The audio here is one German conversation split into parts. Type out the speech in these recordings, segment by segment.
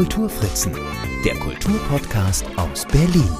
Kulturfritzen, der Kulturpodcast aus Berlin.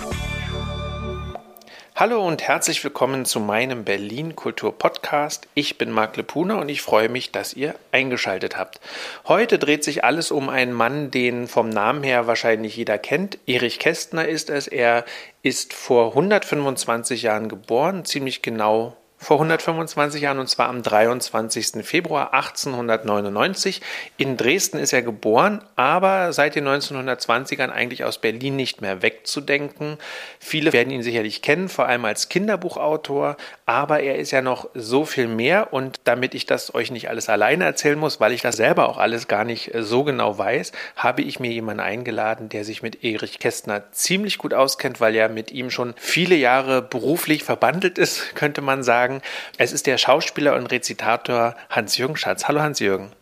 Hallo und herzlich willkommen zu meinem Berlin Kultur Podcast. Ich bin Marc Lepuna und ich freue mich, dass ihr eingeschaltet habt. Heute dreht sich alles um einen Mann, den vom Namen her wahrscheinlich jeder kennt. Erich Kästner ist es. Er ist vor 125 Jahren geboren, ziemlich genau vor 125 Jahren und zwar am 23. Februar 1899. In Dresden ist er geboren, aber seit den 1920ern eigentlich aus Berlin nicht mehr wegzudenken. Viele werden ihn sicherlich kennen, vor allem als Kinderbuchautor, aber er ist ja noch so viel mehr und damit ich das euch nicht alles alleine erzählen muss, weil ich das selber auch alles gar nicht äh, so genau weiß, habe ich mir jemanden eingeladen, der sich mit Erich Kästner ziemlich gut auskennt, weil er mit ihm schon viele Jahre beruflich verbandelt ist, könnte man sagen sagen. Es ist der Schauspieler und Rezitator Hans-Jürgen Schatz. Hallo Hans-Jürgen.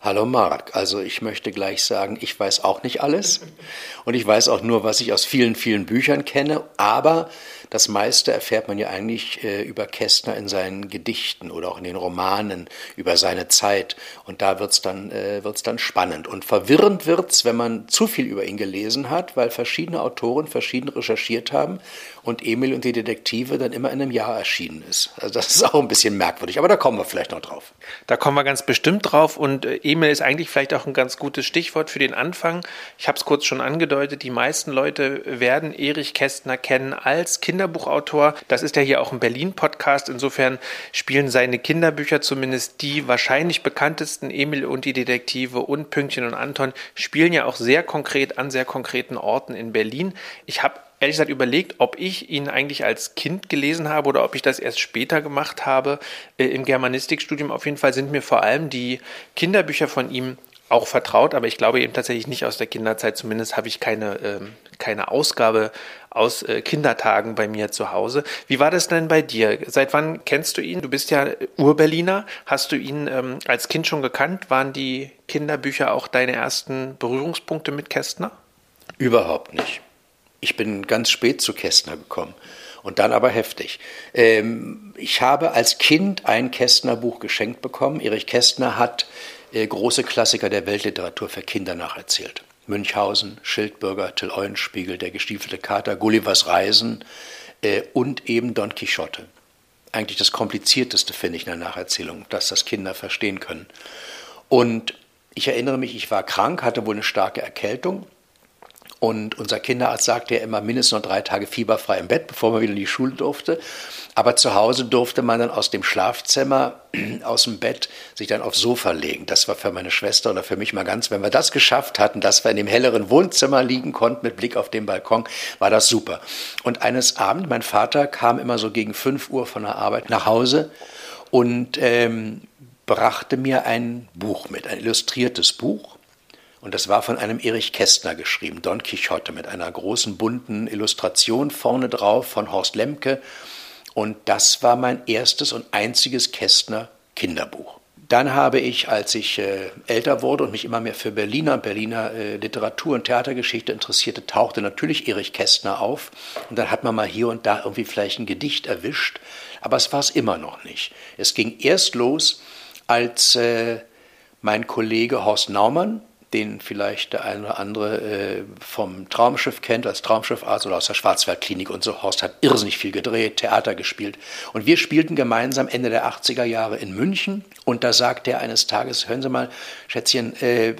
Hallo Marc, also ich möchte gleich sagen, ich weiß auch nicht alles und ich weiß auch nur, was ich aus vielen, vielen Büchern kenne, aber das meiste erfährt man ja eigentlich äh, über Kästner in seinen Gedichten oder auch in den Romanen über seine Zeit. Und da wird's dann, äh, dann spannend. Und verwirrend wird's, wenn man zu viel über ihn gelesen hat, weil verschiedene Autoren verschieden recherchiert haben und Emil und die Detektive dann immer in einem Jahr erschienen ist. Also das ist auch ein bisschen merkwürdig, aber da kommen wir vielleicht noch drauf. Da kommen wir ganz bestimmt drauf und äh, Emil ist eigentlich vielleicht auch ein ganz gutes Stichwort für den Anfang. Ich habe es kurz schon angedeutet, die meisten Leute werden Erich Kästner kennen als Kinder Kinderbuchautor. Das ist ja hier auch ein Berlin-Podcast. Insofern spielen seine Kinderbücher zumindest die wahrscheinlich bekanntesten, Emil und die Detektive und Pünktchen und Anton, spielen ja auch sehr konkret an sehr konkreten Orten in Berlin. Ich habe ehrlich gesagt überlegt, ob ich ihn eigentlich als Kind gelesen habe oder ob ich das erst später gemacht habe äh, im Germanistikstudium. Auf jeden Fall sind mir vor allem die Kinderbücher von ihm auch vertraut, aber ich glaube eben tatsächlich nicht aus der Kinderzeit. Zumindest habe ich keine, ähm, keine Ausgabe aus äh, Kindertagen bei mir zu Hause. Wie war das denn bei dir? Seit wann kennst du ihn? Du bist ja Urberliner. Hast du ihn ähm, als Kind schon gekannt? Waren die Kinderbücher auch deine ersten Berührungspunkte mit Kästner? Überhaupt nicht. Ich bin ganz spät zu Kästner gekommen und dann aber heftig. Ähm, ich habe als Kind ein Kästner-Buch geschenkt bekommen. Erich Kästner hat äh, große Klassiker der Weltliteratur für Kinder nacherzählt. Münchhausen, Schildbürger, Till Eulenspiegel, Der gestiefelte Kater, Gullivers Reisen äh, und eben Don Quixote. Eigentlich das Komplizierteste, finde ich, in der Nacherzählung, dass das Kinder verstehen können. Und ich erinnere mich, ich war krank, hatte wohl eine starke Erkältung und unser Kinderarzt sagte ja immer mindestens noch drei Tage fieberfrei im Bett, bevor man wieder in die Schule durfte. Aber zu Hause durfte man dann aus dem Schlafzimmer, aus dem Bett, sich dann aufs Sofa legen. Das war für meine Schwester oder für mich mal ganz, wenn wir das geschafft hatten, dass wir in dem helleren Wohnzimmer liegen konnten mit Blick auf den Balkon, war das super. Und eines Abends, mein Vater kam immer so gegen 5 Uhr von der Arbeit nach Hause und ähm, brachte mir ein Buch mit, ein illustriertes Buch und das war von einem Erich Kästner geschrieben, Don Quixote, mit einer großen bunten Illustration vorne drauf von Horst Lemke. Und das war mein erstes und einziges Kästner Kinderbuch. Dann habe ich, als ich äh, älter wurde und mich immer mehr für Berliner, Berliner äh, Literatur und Theatergeschichte interessierte, tauchte natürlich Erich Kästner auf. Und dann hat man mal hier und da irgendwie vielleicht ein Gedicht erwischt. Aber es war es immer noch nicht. Es ging erst los, als äh, mein Kollege Horst Naumann, den vielleicht der eine oder andere äh, vom Traumschiff kennt, als Traumschiffarzt oder aus der Schwarzwaldklinik und so. Horst hat irrsinnig viel gedreht, Theater gespielt. Und wir spielten gemeinsam Ende der 80er Jahre in München. Und da sagte er eines Tages, hören Sie mal, Schätzchen, äh,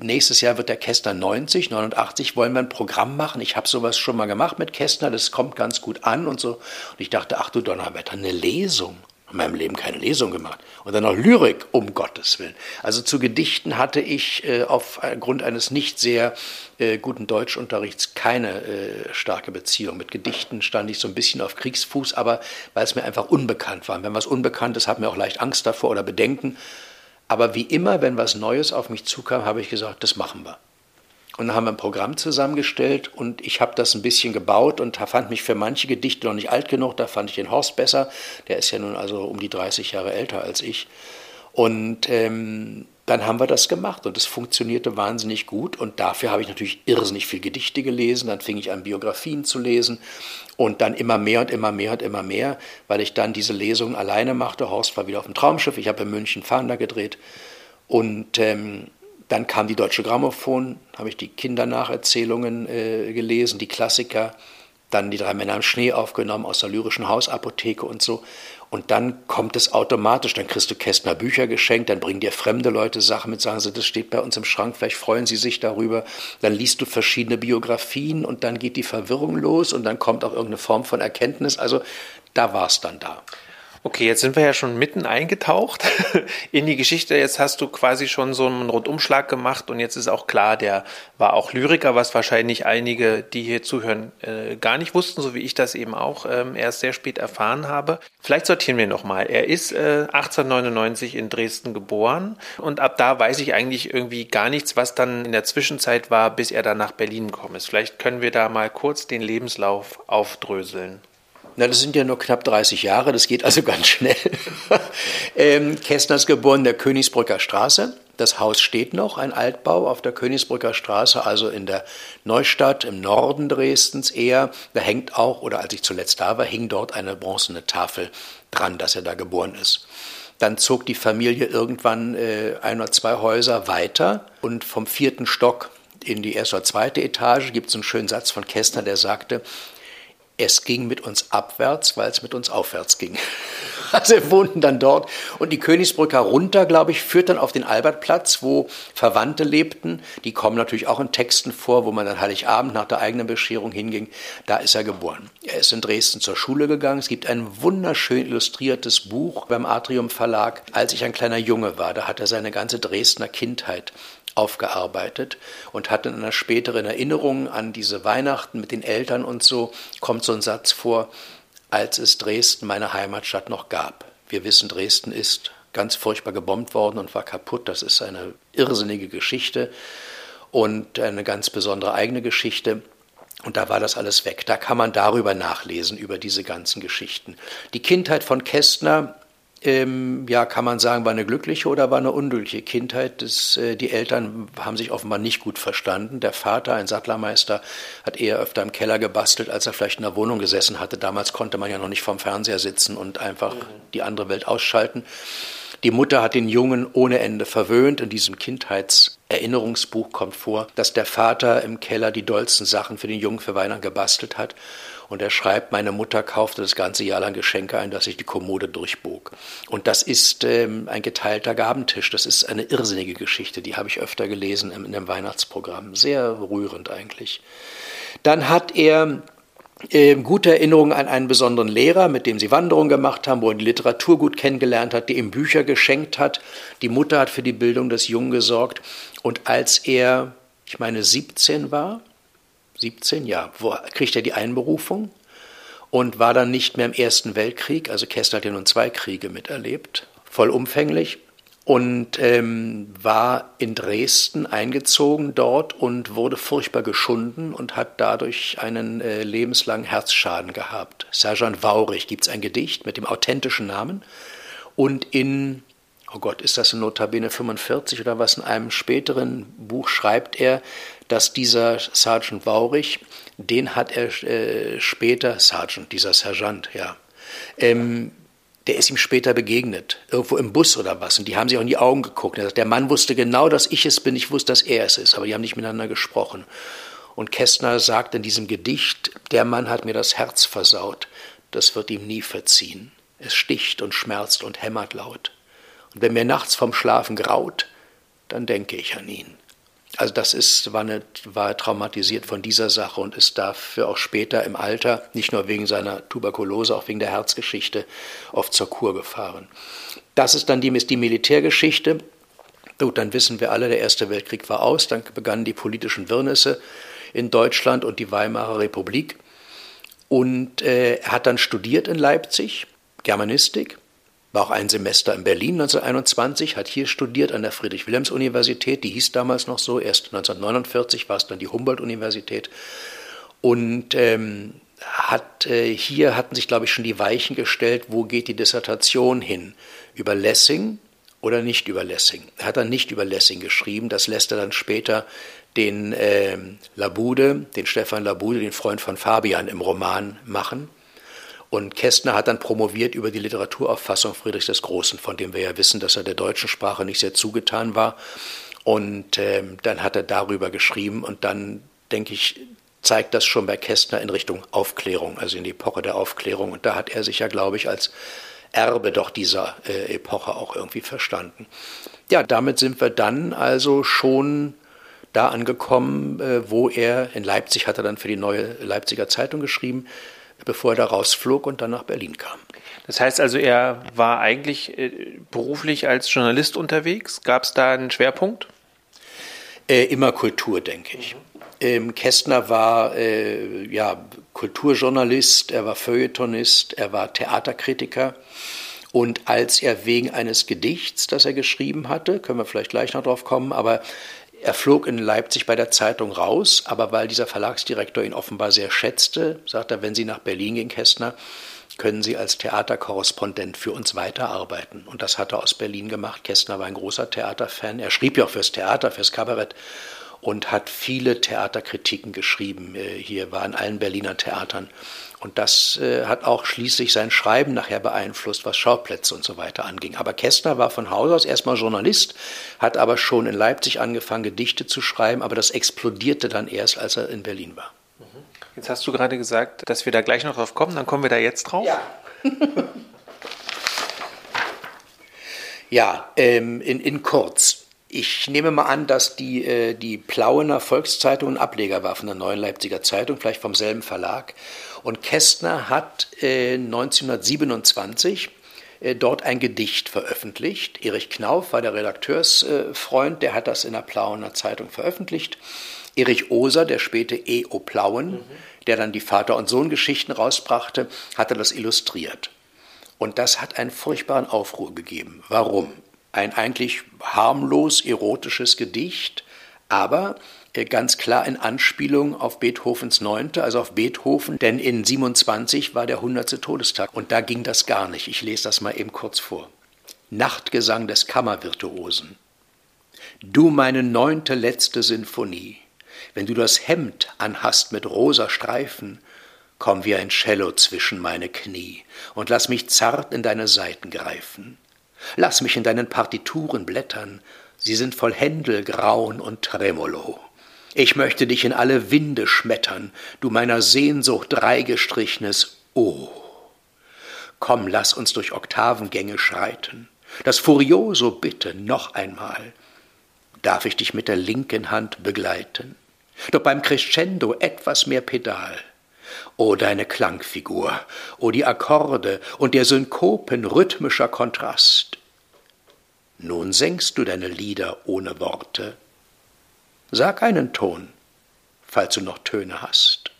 nächstes Jahr wird der Kästner 90, 89, wollen wir ein Programm machen? Ich habe sowas schon mal gemacht mit Kästner, das kommt ganz gut an und so. Und ich dachte, ach du Donnerwetter, eine Lesung in meinem Leben keine Lesung gemacht. Und dann noch Lyrik, um Gottes Willen. Also zu Gedichten hatte ich äh, aufgrund eines nicht sehr äh, guten Deutschunterrichts keine äh, starke Beziehung. Mit Gedichten stand ich so ein bisschen auf Kriegsfuß, aber weil es mir einfach unbekannt war. wenn was unbekannt ist, hat mir auch leicht Angst davor oder Bedenken. Aber wie immer, wenn was Neues auf mich zukam, habe ich gesagt, das machen wir. Und dann haben wir ein Programm zusammengestellt und ich habe das ein bisschen gebaut und fand mich für manche Gedichte noch nicht alt genug. Da fand ich den Horst besser. Der ist ja nun also um die 30 Jahre älter als ich. Und ähm, dann haben wir das gemacht und es funktionierte wahnsinnig gut. Und dafür habe ich natürlich irrsinnig viel Gedichte gelesen. Dann fing ich an, Biografien zu lesen und dann immer mehr und immer mehr und immer mehr, weil ich dann diese Lesungen alleine machte. Horst war wieder auf dem Traumschiff. Ich habe in München Fahnder gedreht. Und ähm, Dann kam die Deutsche Grammophon, habe ich die Kindernacherzählungen äh, gelesen, die Klassiker, dann die drei Männer im Schnee aufgenommen aus der lyrischen Hausapotheke und so. Und dann kommt es automatisch, dann kriegst du Kästner Bücher geschenkt, dann bringen dir fremde Leute Sachen mit, sagen sie, das steht bei uns im Schrank, vielleicht freuen sie sich darüber. Dann liest du verschiedene Biografien und dann geht die Verwirrung los und dann kommt auch irgendeine Form von Erkenntnis. Also da war es dann da. Okay, jetzt sind wir ja schon mitten eingetaucht in die Geschichte. Jetzt hast du quasi schon so einen Rundumschlag gemacht und jetzt ist auch klar, der war auch Lyriker, was wahrscheinlich einige, die hier zuhören, äh, gar nicht wussten, so wie ich das eben auch ähm, erst sehr spät erfahren habe. Vielleicht sortieren wir nochmal. Er ist äh, 1899 in Dresden geboren und ab da weiß ich eigentlich irgendwie gar nichts, was dann in der Zwischenzeit war, bis er dann nach Berlin gekommen ist. Vielleicht können wir da mal kurz den Lebenslauf aufdröseln. Na, das sind ja nur knapp 30 Jahre, das geht also ganz schnell. ähm, Kästner ist geboren in der Königsbrücker Straße. Das Haus steht noch, ein Altbau auf der Königsbrücker Straße, also in der Neustadt im Norden Dresdens eher. Da hängt auch, oder als ich zuletzt da war, hing dort eine bronzene Tafel dran, dass er da geboren ist. Dann zog die Familie irgendwann äh, ein oder zwei Häuser weiter und vom vierten Stock in die erste oder zweite Etage gibt es einen schönen Satz von Kästner, der sagte, es ging mit uns abwärts, weil es mit uns aufwärts ging. Also wir wohnten dann dort und die Königsbrücke runter, glaube ich, führt dann auf den Albertplatz, wo Verwandte lebten. Die kommen natürlich auch in Texten vor, wo man dann Heiligabend nach der eigenen Bescherung hinging. Da ist er geboren. Er ist in Dresden zur Schule gegangen. Es gibt ein wunderschön illustriertes Buch beim Atrium Verlag. Als ich ein kleiner Junge war, da hat er seine ganze Dresdner Kindheit aufgearbeitet und hat in einer späteren Erinnerung an diese Weihnachten mit den Eltern und so, kommt so ein Satz vor, als es Dresden, meine Heimatstadt, noch gab. Wir wissen, Dresden ist ganz furchtbar gebombt worden und war kaputt. Das ist eine irrsinnige Geschichte und eine ganz besondere eigene Geschichte. Und da war das alles weg. Da kann man darüber nachlesen, über diese ganzen Geschichten. Die Kindheit von Kästner ähm, ja, kann man sagen, war eine glückliche oder war eine unglückliche Kindheit. Das, äh, die Eltern haben sich offenbar nicht gut verstanden. Der Vater, ein Sattlermeister, hat eher öfter im Keller gebastelt, als er vielleicht in der Wohnung gesessen hatte. Damals konnte man ja noch nicht vorm Fernseher sitzen und einfach mhm. die andere Welt ausschalten. Die Mutter hat den Jungen ohne Ende verwöhnt. In diesem Kindheitserinnerungsbuch kommt vor, dass der Vater im Keller die dollsten Sachen für den Jungen für Weihnachten gebastelt hat und er schreibt, meine Mutter kaufte das ganze Jahr lang Geschenke ein, dass ich die Kommode durchbog. Und das ist ähm, ein geteilter Gabentisch. Das ist eine irrsinnige Geschichte. Die habe ich öfter gelesen in einem Weihnachtsprogramm. Sehr rührend eigentlich. Dann hat er äh, gute Erinnerungen an einen besonderen Lehrer, mit dem sie Wanderungen gemacht haben, wo er die Literatur gut kennengelernt hat, die ihm Bücher geschenkt hat. Die Mutter hat für die Bildung des Jungen gesorgt. Und als er, ich meine, 17 war, 17, ja, wo kriegt er die Einberufung und war dann nicht mehr im Ersten Weltkrieg. Also Kessler hat ja nun zwei Kriege miterlebt, vollumfänglich und ähm, war in Dresden eingezogen dort und wurde furchtbar geschunden und hat dadurch einen äh, lebenslangen Herzschaden gehabt. Sergeant Waurich gibt es ein Gedicht mit dem authentischen Namen und in oh Gott, ist das in Notabene 45 oder was, in einem späteren Buch schreibt er, dass dieser Sergeant Waurich, den hat er äh, später, Sergeant, dieser Sergeant, ja, ähm, der ist ihm später begegnet, irgendwo im Bus oder was, und die haben sich auch in die Augen geguckt. Sagt, der Mann wusste genau, dass ich es bin, ich wusste, dass er es ist, aber die haben nicht miteinander gesprochen. Und Kästner sagt in diesem Gedicht, der Mann hat mir das Herz versaut, das wird ihm nie verziehen. Es sticht und schmerzt und hämmert laut. Und wenn mir nachts vom Schlafen graut, dann denke ich an ihn. Also das ist, war, eine, war traumatisiert von dieser Sache und ist dafür auch später im Alter, nicht nur wegen seiner Tuberkulose, auch wegen der Herzgeschichte, oft zur Kur gefahren. Das ist dann die, ist die Militärgeschichte. Gut, dann wissen wir alle, der Erste Weltkrieg war aus, dann begannen die politischen Wirrnisse in Deutschland und die Weimarer Republik. Und äh, er hat dann studiert in Leipzig, Germanistik, war auch ein Semester in Berlin 1921, hat hier studiert an der Friedrich-Wilhelms-Universität, die hieß damals noch so, erst 1949 war es dann die Humboldt-Universität. Und ähm, hat, äh, hier hatten sich, glaube ich, schon die Weichen gestellt, wo geht die Dissertation hin? Über Lessing oder nicht über Lessing? Er hat dann nicht über Lessing geschrieben, das lässt er dann später den äh, Labude, den Stefan Labude, den Freund von Fabian im Roman machen. Und Kästner hat dann promoviert über die Literaturauffassung Friedrichs des Großen, von dem wir ja wissen, dass er der deutschen Sprache nicht sehr zugetan war. Und ähm, dann hat er darüber geschrieben und dann, denke ich, zeigt das schon bei Kästner in Richtung Aufklärung, also in die Epoche der Aufklärung. Und da hat er sich ja, glaube ich, als Erbe doch dieser äh, Epoche auch irgendwie verstanden. Ja, damit sind wir dann also schon da angekommen, äh, wo er in Leipzig hat er dann für die neue Leipziger Zeitung geschrieben, bevor er da rausflog und dann nach Berlin kam. Das heißt also, er war eigentlich äh, beruflich als Journalist unterwegs. Gab es da einen Schwerpunkt? Äh, immer Kultur, denke ich. Ähm, Kästner war äh, ja, Kulturjournalist, er war Feuilletonist, er war Theaterkritiker. Und als er wegen eines Gedichts, das er geschrieben hatte, können wir vielleicht gleich noch drauf kommen, aber er flog in Leipzig bei der Zeitung raus, aber weil dieser Verlagsdirektor ihn offenbar sehr schätzte, sagt er, wenn Sie nach Berlin gehen, Kästner, können Sie als Theaterkorrespondent für uns weiterarbeiten. Und das hat er aus Berlin gemacht. Kästner war ein großer Theaterfan. Er schrieb ja auch fürs Theater, fürs Kabarett und hat viele Theaterkritiken geschrieben. Äh, hier war in allen Berliner Theatern. Und das äh, hat auch schließlich sein Schreiben nachher beeinflusst, was Schauplätze und so weiter anging. Aber Kästner war von Haus aus erstmal Journalist, hat aber schon in Leipzig angefangen, Gedichte zu schreiben, aber das explodierte dann erst, als er in Berlin war. Mhm. Jetzt hast du gerade gesagt, dass wir da gleich noch drauf kommen, dann kommen wir da jetzt drauf. Ja. ja, ähm, in, in kurz. Ich nehme mal an, dass die, äh, die Plauener Volkszeitung ein Ableger war von der Neuen Leipziger Zeitung, vielleicht vom selben Verlag. Und Kästner hat äh, 1927 äh, dort ein Gedicht veröffentlicht. Erich Knauf war der Redakteursfreund, der hat das in der Plauener Zeitung veröffentlicht. Erich Oser, der späte E.O. Plauen, mhm. der dann die Vater- und Sohn-Geschichten rausbrachte, hatte das illustriert. Und das hat einen furchtbaren Aufruhr gegeben. Warum? ein eigentlich harmlos erotisches Gedicht, aber äh, ganz klar in Anspielung auf Beethovens Neunte, also auf Beethoven, denn in 27 war der 100. Todestag und da ging das gar nicht. Ich lese das mal eben kurz vor. Nachtgesang des Kammervirtuosen. Du meine neunte letzte Sinfonie, wenn du das Hemd anhast mit rosa Streifen, komm wie ein Cello zwischen meine Knie und lass mich zart in deine Saiten greifen. Lass mich in deinen Partituren blättern, sie sind voll Händel, Graun und Tremolo. Ich möchte dich in alle Winde schmettern, du meiner Sehnsucht dreigestrichenes O. Komm, lass uns durch Oktavengänge schreiten. Das Furioso bitte noch einmal. Darf ich dich mit der linken Hand begleiten? Doch beim Crescendo etwas mehr Pedal. O deine Klangfigur, o die Akkorde und der Synkopen rhythmischer Kontrast. Nun singst du deine Lieder ohne Worte. Sag einen Ton, falls du noch Töne hast.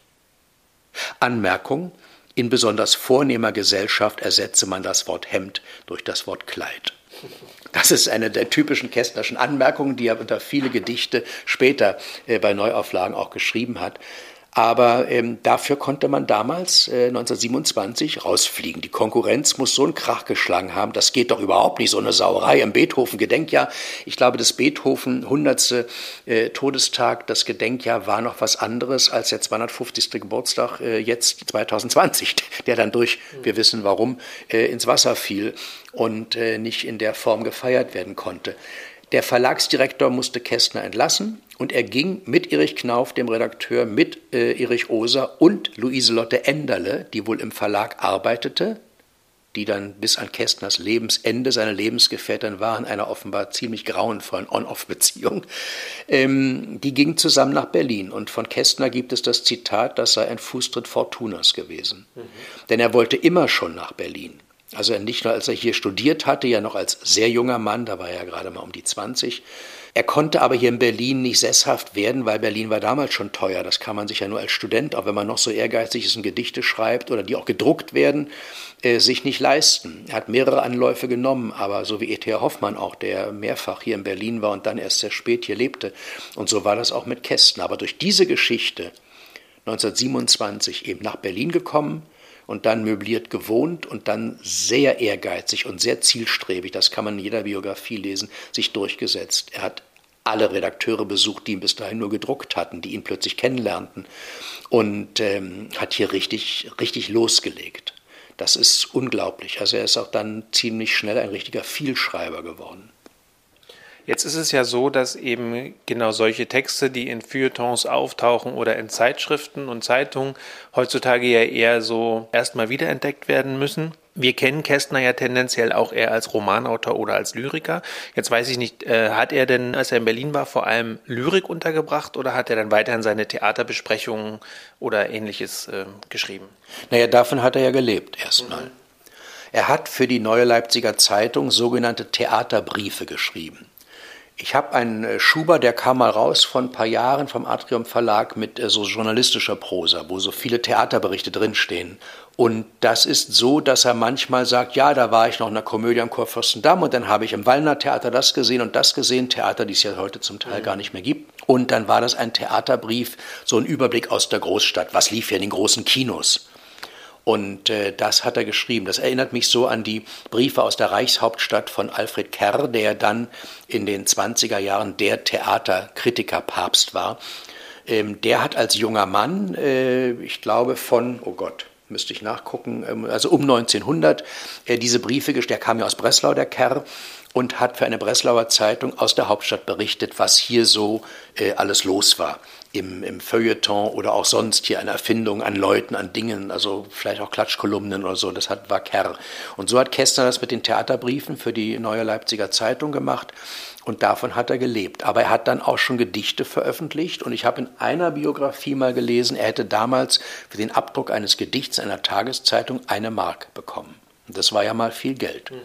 Anmerkung: In besonders vornehmer Gesellschaft ersetze man das Wort Hemd durch das Wort Kleid. Das ist eine der typischen Kästnerschen Anmerkungen, die er unter viele Gedichte später äh, bei Neuauflagen auch geschrieben hat. Aber ähm, dafür konnte man damals, äh, 1927, rausfliegen. Die Konkurrenz muss so einen Krach geschlagen haben. Das geht doch überhaupt nicht, so eine Sauerei im Beethoven-Gedenkjahr. Ich glaube, das Beethoven 100. Äh, Todestag, das Gedenkjahr war noch was anderes als der 250. Geburtstag äh, jetzt 2020, der dann durch, wir wissen warum, äh, ins Wasser fiel und äh, nicht in der Form gefeiert werden konnte. Der Verlagsdirektor musste Kästner entlassen und er ging mit Erich Knauf, dem Redakteur, mit äh, Erich Oser und Luise-Lotte Enderle, die wohl im Verlag arbeitete, die dann bis an Kästners Lebensende seine Lebensgefährtin war, in einer offenbar ziemlich grauenvollen On-Off-Beziehung. Ähm, die gingen zusammen nach Berlin und von Kästner gibt es das Zitat, das sei ein Fußtritt Fortunas gewesen. Mhm. Denn er wollte immer schon nach Berlin. Also nicht nur, als er hier studiert hatte, ja noch als sehr junger Mann, da war er ja gerade mal um die 20. Er konnte aber hier in Berlin nicht sesshaft werden, weil Berlin war damals schon teuer. Das kann man sich ja nur als Student, auch wenn man noch so ehrgeizig ist und Gedichte schreibt oder die auch gedruckt werden, äh, sich nicht leisten. Er hat mehrere Anläufe genommen, aber so wie E.T.A. Hoffmann auch, der mehrfach hier in Berlin war und dann erst sehr spät hier lebte. Und so war das auch mit Kästen. Aber durch diese Geschichte 1927 eben nach Berlin gekommen, und dann möbliert gewohnt und dann sehr ehrgeizig und sehr zielstrebig, das kann man in jeder Biografie lesen, sich durchgesetzt. Er hat alle Redakteure besucht, die ihn bis dahin nur gedruckt hatten, die ihn plötzlich kennenlernten und ähm, hat hier richtig, richtig losgelegt. Das ist unglaublich. Also er ist auch dann ziemlich schnell ein richtiger Vielschreiber geworden. Jetzt ist es ja so, dass eben genau solche Texte, die in Feuilletons auftauchen oder in Zeitschriften und Zeitungen, heutzutage ja eher so erstmal wiederentdeckt werden müssen. Wir kennen Kästner ja tendenziell auch eher als Romanautor oder als Lyriker. Jetzt weiß ich nicht, äh, hat er denn, als er in Berlin war, vor allem Lyrik untergebracht oder hat er dann weiterhin seine Theaterbesprechungen oder ähnliches äh, geschrieben? Naja, davon hat er ja gelebt erstmal. Mhm. Er hat für die Neue Leipziger Zeitung sogenannte Theaterbriefe geschrieben. Ich habe einen äh, Schuber, der kam mal raus vor ein paar Jahren vom Atrium Verlag mit äh, so journalistischer Prosa, wo so viele Theaterberichte drinstehen. Und das ist so, dass er manchmal sagt, ja, da war ich noch in der Komödie am Kurfürstendamm und dann habe ich im Wallner Theater das gesehen und das gesehen, Theater, die es ja heute zum Teil gar nicht mehr gibt. Und dann war das ein Theaterbrief, so ein Überblick aus der Großstadt. Was lief ja in den großen Kinos? Und äh, das hat er geschrieben. Das erinnert mich so an die Briefe aus der Reichshauptstadt von Alfred Kerr, der dann in den 20er Jahren der Theaterkritiker-Papst war. Ähm, der hat als junger Mann, äh, ich glaube von, oh Gott, müsste ich nachgucken, ähm, also um 1900, äh, diese Briefe gestellt. Der kam ja aus Breslau, der Kerr, und hat für eine Breslauer Zeitung aus der Hauptstadt berichtet, was hier so äh, alles los war im, im Feuilleton oder auch sonst hier eine Erfindung an Leuten, an Dingen, also vielleicht auch Klatschkolumnen oder so, das hat, war Kerr. Und so hat Kästner das mit den Theaterbriefen für die Neue Leipziger Zeitung gemacht und davon hat er gelebt. Aber er hat dann auch schon Gedichte veröffentlicht und ich habe in einer Biografie mal gelesen, er hätte damals für den Abdruck eines Gedichts einer Tageszeitung eine Mark bekommen. Das war ja mal viel Geld. Mhm.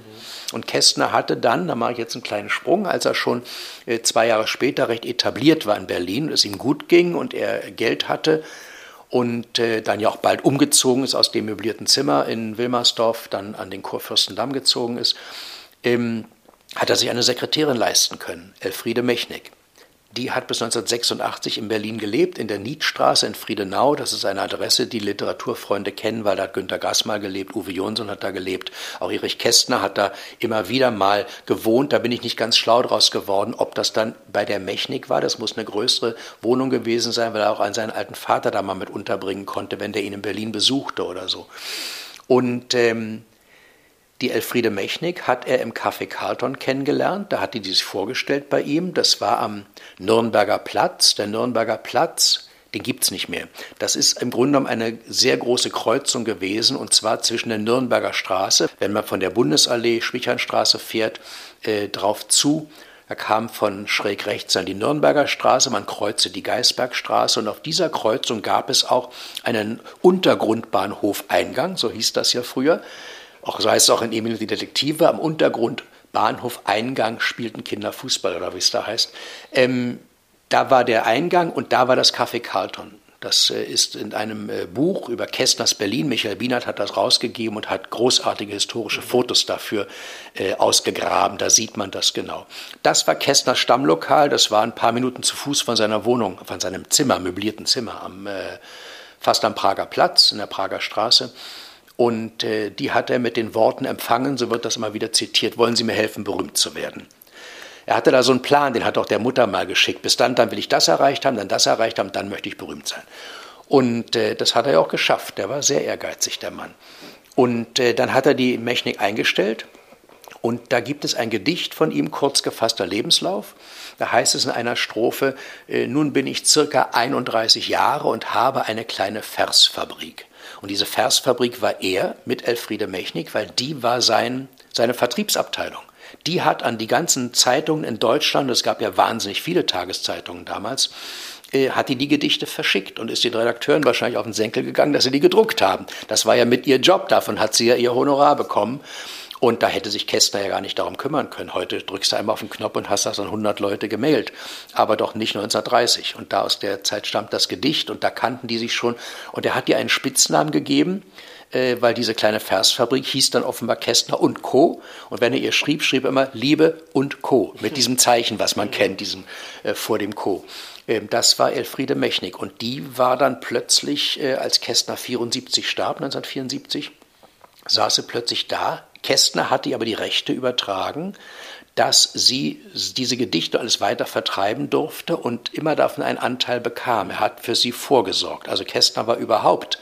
Und Kästner hatte dann, da mache ich jetzt einen kleinen Sprung, als er schon äh, zwei Jahre später recht etabliert war in Berlin, es ihm gut ging und er Geld hatte und äh, dann ja auch bald umgezogen ist aus dem möblierten Zimmer in Wilmersdorf, dann an den Kurfürstendamm gezogen ist, ähm, hat er sich eine Sekretärin leisten können, Elfriede Mechnick. Die hat bis 1986 in Berlin gelebt, in der Niedstraße in Friedenau. Das ist eine Adresse, die Literaturfreunde kennen, weil da hat Günter Gass mal gelebt, Uwe Jonsson hat da gelebt, auch Erich Kästner hat da immer wieder mal gewohnt. Da bin ich nicht ganz schlau draus geworden, ob das dann bei der Mechnik war. Das muss eine größere Wohnung gewesen sein, weil er auch an seinen alten Vater da mal mit unterbringen konnte, wenn der ihn in Berlin besuchte oder so. Und ähm, die Elfriede Mechnik hat er im Café Carlton kennengelernt. Da hat die sich vorgestellt bei ihm. Das war am Nürnberger Platz. Der Nürnberger Platz, den gibt es nicht mehr. Das ist im Grunde genommen eine sehr große Kreuzung gewesen, und zwar zwischen der Nürnberger Straße, wenn man von der Bundesallee Schwichernstraße fährt, äh, drauf zu. Er kam von schräg rechts an die Nürnberger Straße, man kreuzte die Geisbergstraße und auf dieser Kreuzung gab es auch einen Untergrundbahnhofeingang, so hieß das ja früher auch so heißt es auch in Emil die Detektive, am Untergrund Bahnhof Eingang spielten Kinder Fußball oder wie es da heißt. Ähm, da war der Eingang und da war das Café Carlton. Das äh, ist in einem äh, Buch über Kästners Berlin. Michael Bienert hat das rausgegeben und hat großartige historische Fotos dafür äh, ausgegraben. Da sieht man das genau. Das war Kästners Stammlokal. Das war ein paar Minuten zu Fuß von seiner Wohnung, von seinem Zimmer, möblierten Zimmer, am, fast am Prager Platz, in der Prager Straße. Und äh, die hat er mit den Worten empfangen, so wird das immer wieder zitiert, wollen Sie mir helfen, berühmt zu werden. Er hatte da so einen Plan, den hat auch der Mutter mal geschickt. Bis dann, dann will ich das erreicht haben, dann das erreicht haben, dann möchte ich berühmt sein. Und äh, das hat er ja auch geschafft. Der war sehr ehrgeizig, der Mann. Und äh, dann hat er die Mechnik eingestellt. Und da gibt es ein Gedicht von ihm, kurz gefasster Lebenslauf. Da heißt es in einer Strophe, äh, nun bin ich circa 31 Jahre und habe eine kleine Versfabrik. Und diese Versfabrik war er mit Elfriede Mechnik, weil die war sein, seine Vertriebsabteilung. Die hat an die ganzen Zeitungen in Deutschland, es gab ja wahnsinnig viele Tageszeitungen damals, äh, hat die die Gedichte verschickt und ist den Redakteuren wahrscheinlich auf den Senkel gegangen, dass sie die gedruckt haben. Das war ja mit ihr Job, davon hat sie ja ihr Honorar bekommen. Und da hätte sich Kästner ja gar nicht darum kümmern können. Heute drückst du einmal auf den Knopf und hast das an 100 Leute gemailt. Aber doch nicht 1930. Und da aus der Zeit stammt das Gedicht und da kannten die sich schon. Und er hat ihr einen Spitznamen gegeben, äh, weil diese kleine Versfabrik hieß dann offenbar Kästner und Co. Und wenn er ihr schrieb, schrieb er immer Liebe und Co. Mit diesem Zeichen, was man kennt, diesem äh, vor dem Co. Ähm, das war Elfriede Mechnik. Und die war dann plötzlich, äh, als Kästner 74 starb, 1974, saß sie plötzlich da Kästner hat ihr aber die Rechte übertragen. dass sie diese Gedichte alles weiter vertreiben durfte und immer davon einen Anteil bekam. Er hat für sie vorgesorgt. Also Kästner war überhaupt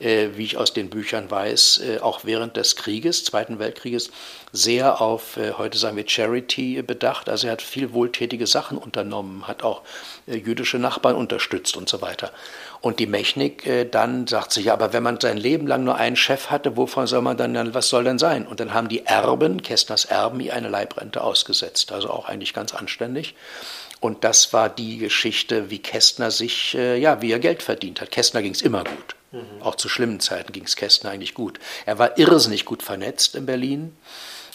wie ich aus den Büchern weiß, äh, auch während des Krieges, Zweiten Weltkrieges, sehr auf, äh, heute sagen wir, Charity bedacht. Also er hat viel wohltätige Sachen unternommen, hat auch jüdische Nachbarn unterstützt und so weiter. Und die Mechnik dann sagt sich, ja, aber wenn man sein Leben lang nur einen Chef hatte, wovon soll man dann, was soll denn sein? Und dann haben die Erben, Kästners Erben, ihr eine Leibrente ausgesetzt. Also auch eigentlich ganz anständig. Und das war die Geschichte, wie Kästner sich, ja, wie er Geld verdient hat. Kästner ging es immer gut. Mhm. Auch zu schlimmen Zeiten ging es Kästner eigentlich gut. Er war irrsinnig gut vernetzt in Berlin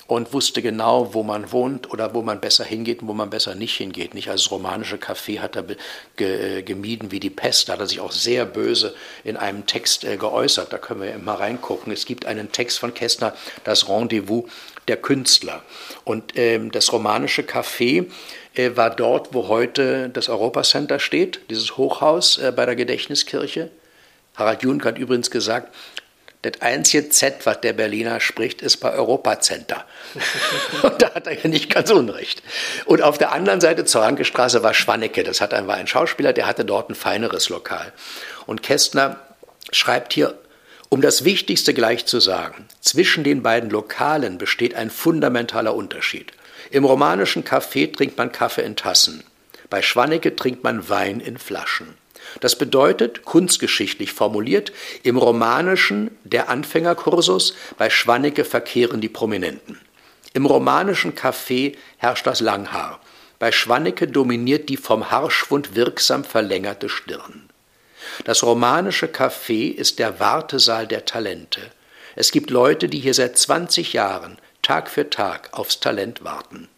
und wusste genau, wo man wohnt oder wo man besser hingeht und wo man besser nicht hingeht. Nicht als romanische Café hat er ge gemieden wie die Pest. Da hat er sich auch sehr böse in einem Text äh, geäußert. Da können wir mal reingucken. Es gibt einen Text von Kästner, das Rendezvous der Künstler. Und ähm, das romanische Café äh, war dort, wo heute das Europacenter steht, dieses Hochhaus äh, bei der Gedächtniskirche. Harald Junck hat übrigens gesagt, das einzige Z, was der Berliner spricht, ist bei Europacenter. und da hat er ja nicht ganz unrecht. Und auf der anderen Seite zur Rankestraße war Schwannecke. Das hat ein, war ein Schauspieler, der hatte dort ein feineres Lokal. Und Kästner schreibt hier, um das Wichtigste gleich zu sagen, zwischen den beiden Lokalen besteht ein fundamentaler Unterschied. Im romanischen Café trinkt man Kaffee in Tassen. Bei Schwannecke trinkt man Wein in Flaschen. Das bedeutet, kunstgeschichtlich formuliert, im romanischen der Anfängerkursus, bei Schwannecke verkehren die Prominenten. Im romanischen Café herrscht das Langhaar. Bei Schwannecke dominiert die vom Haarschwund wirksam verlängerte Stirn. Das romanische Café ist der Wartesaal der Talente. Es gibt Leute, die hier seit 20 Jahren Tag für Tag aufs Talent warten.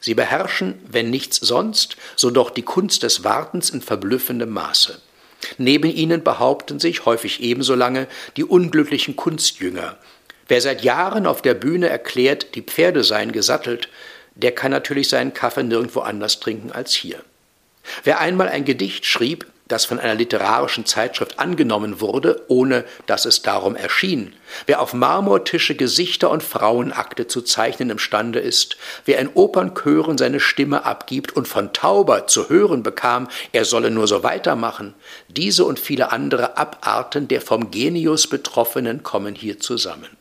Sie beherrschen, wenn nichts sonst, so doch die Kunst des Wartens in verblüffendem Maße. Neben ihnen behaupten sich, häufig ebenso lange, die unglücklichen Kunstjünger. Wer seit Jahren auf der Bühne erklärt, die Pferde seien gesattelt, der kann natürlich seinen Kaffee nirgendwo anders trinken als hier. Wer einmal ein Gedicht schrieb, das von einer literarischen Zeitschrift angenommen wurde, ohne dass es darum erschien, wer auf Marmortische Gesichter und Frauenakte zu zeichnen imstande ist, wer in Opernchören seine Stimme abgibt und von Tauber zu hören bekam, er solle nur so weitermachen, diese und viele andere Abarten der vom Genius Betroffenen kommen hier zusammen.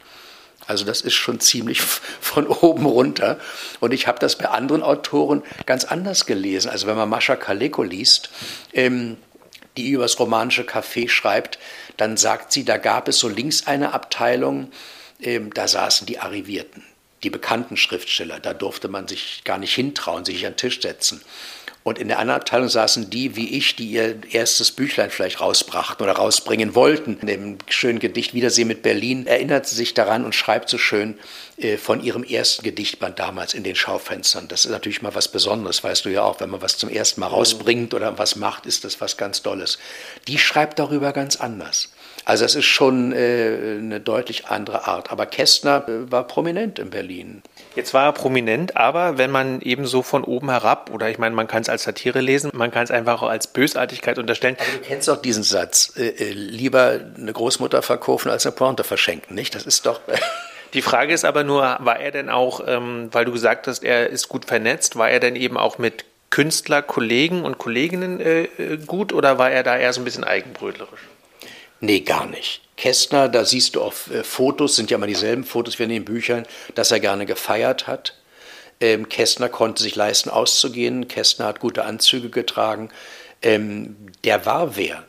Also das ist schon ziemlich von oben runter. Und ich habe das bei anderen Autoren ganz anders gelesen. Also wenn man Mascha Kaleko liest, ähm, die über das romanische Café schreibt, dann sagt sie, da gab es so links eine Abteilung, ähm, da saßen die Arrivierten, die bekannten Schriftsteller, da durfte man sich gar nicht hintrauen, sich an den Tisch setzen. Und in der anderen Abteilung saßen die wie ich, die ihr erstes Büchlein vielleicht rausbrachten oder rausbringen wollten. In dem schönen Gedicht Wiedersehen mit Berlin erinnert sie sich daran und schreibt so schön äh, von ihrem ersten Gedichtband damals in den Schaufenstern. Das ist natürlich mal was Besonderes, weißt du ja auch. Wenn man was zum ersten Mal rausbringt oder was macht, ist das was ganz Tolles. Die schreibt darüber ganz anders. Also es ist schon äh, eine deutlich andere Art. Aber Kästner äh, war prominent in Berlin. Jetzt war er prominent, aber wenn man eben so von oben herab, oder ich meine, man kann es als Satire lesen, man kann es einfach auch als Bösartigkeit unterstellen. Aber du kennst doch diesen Satz, äh, äh lieber eine Großmutter verkaufen als eine Pointe verschenken, nicht? Das ist doch... Die Frage ist aber nur, war er denn auch, ähm, weil du gesagt hast, er ist gut vernetzt, war er denn eben auch mit Künstler, Kollegen und Kolleginnen äh, äh gut oder war er da eher so ein bisschen eigenbrötlerisch? Nee, gar nicht. Kästner, da siehst du auf äh, Fotos, sind ja immer dieselben Fotos wie in den Büchern, dass er gerne gefeiert hat. Ähm, Kästner konnte sich leisten, auszugehen. Kästner hat gute Anzüge getragen. Ähm, der war wer.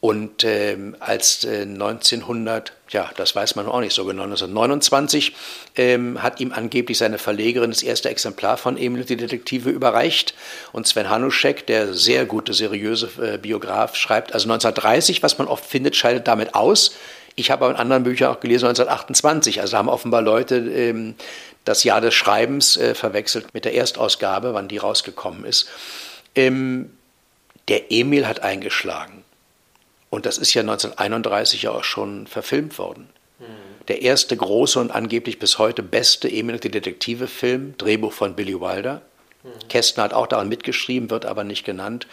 Und ähm, als äh, 1900, ja, das weiß man auch nicht so genau, 1929 ähm, hat ihm angeblich seine Verlegerin das erste Exemplar von Emil die Detektive überreicht. Und Sven Hanuschek, der sehr gute, seriöse äh, Biograf, schreibt, also 1930, was man oft findet, scheidet damit aus. Ich habe in anderen Büchern auch gelesen 1928. Also haben offenbar Leute ähm, das Jahr des Schreibens äh, verwechselt mit der Erstausgabe, wann die rausgekommen ist. Ähm, der Emil hat eingeschlagen. Und das ist ja 1931 ja auch schon verfilmt worden. Mhm. Der erste große und angeblich bis heute beste eminente Detektive-Film, Drehbuch von Billy Wilder. Mhm. Kästner hat auch daran mitgeschrieben, wird aber nicht genannt,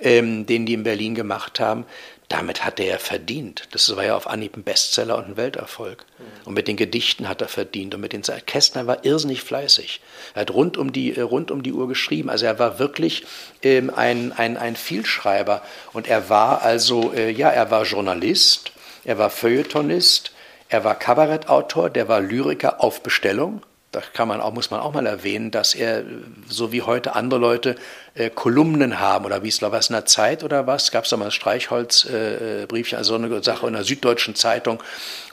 ähm, den die in Berlin gemacht haben. Damit hat er ja verdient. Das war ja auf Anhieb ein Bestseller und ein Welterfolg. Und mit den Gedichten hat er verdient. Und mit den Kästner war irrsinnig fleißig. Er hat rund um die, äh, rund um die Uhr geschrieben. Also er war wirklich ähm, ein, ein, ein Vielschreiber. Und er war also, äh, ja, er war Journalist, er war Feuilletonist, er war Kabarettautor, der war Lyriker auf Bestellung da kann man auch, muss man auch mal erwähnen, dass er, so wie heute andere Leute, äh, Kolumnen haben oder wie es war es in der Zeit oder was, gab es da mal ein Streichholzbriefchen, äh, also eine Sache in der Süddeutschen Zeitung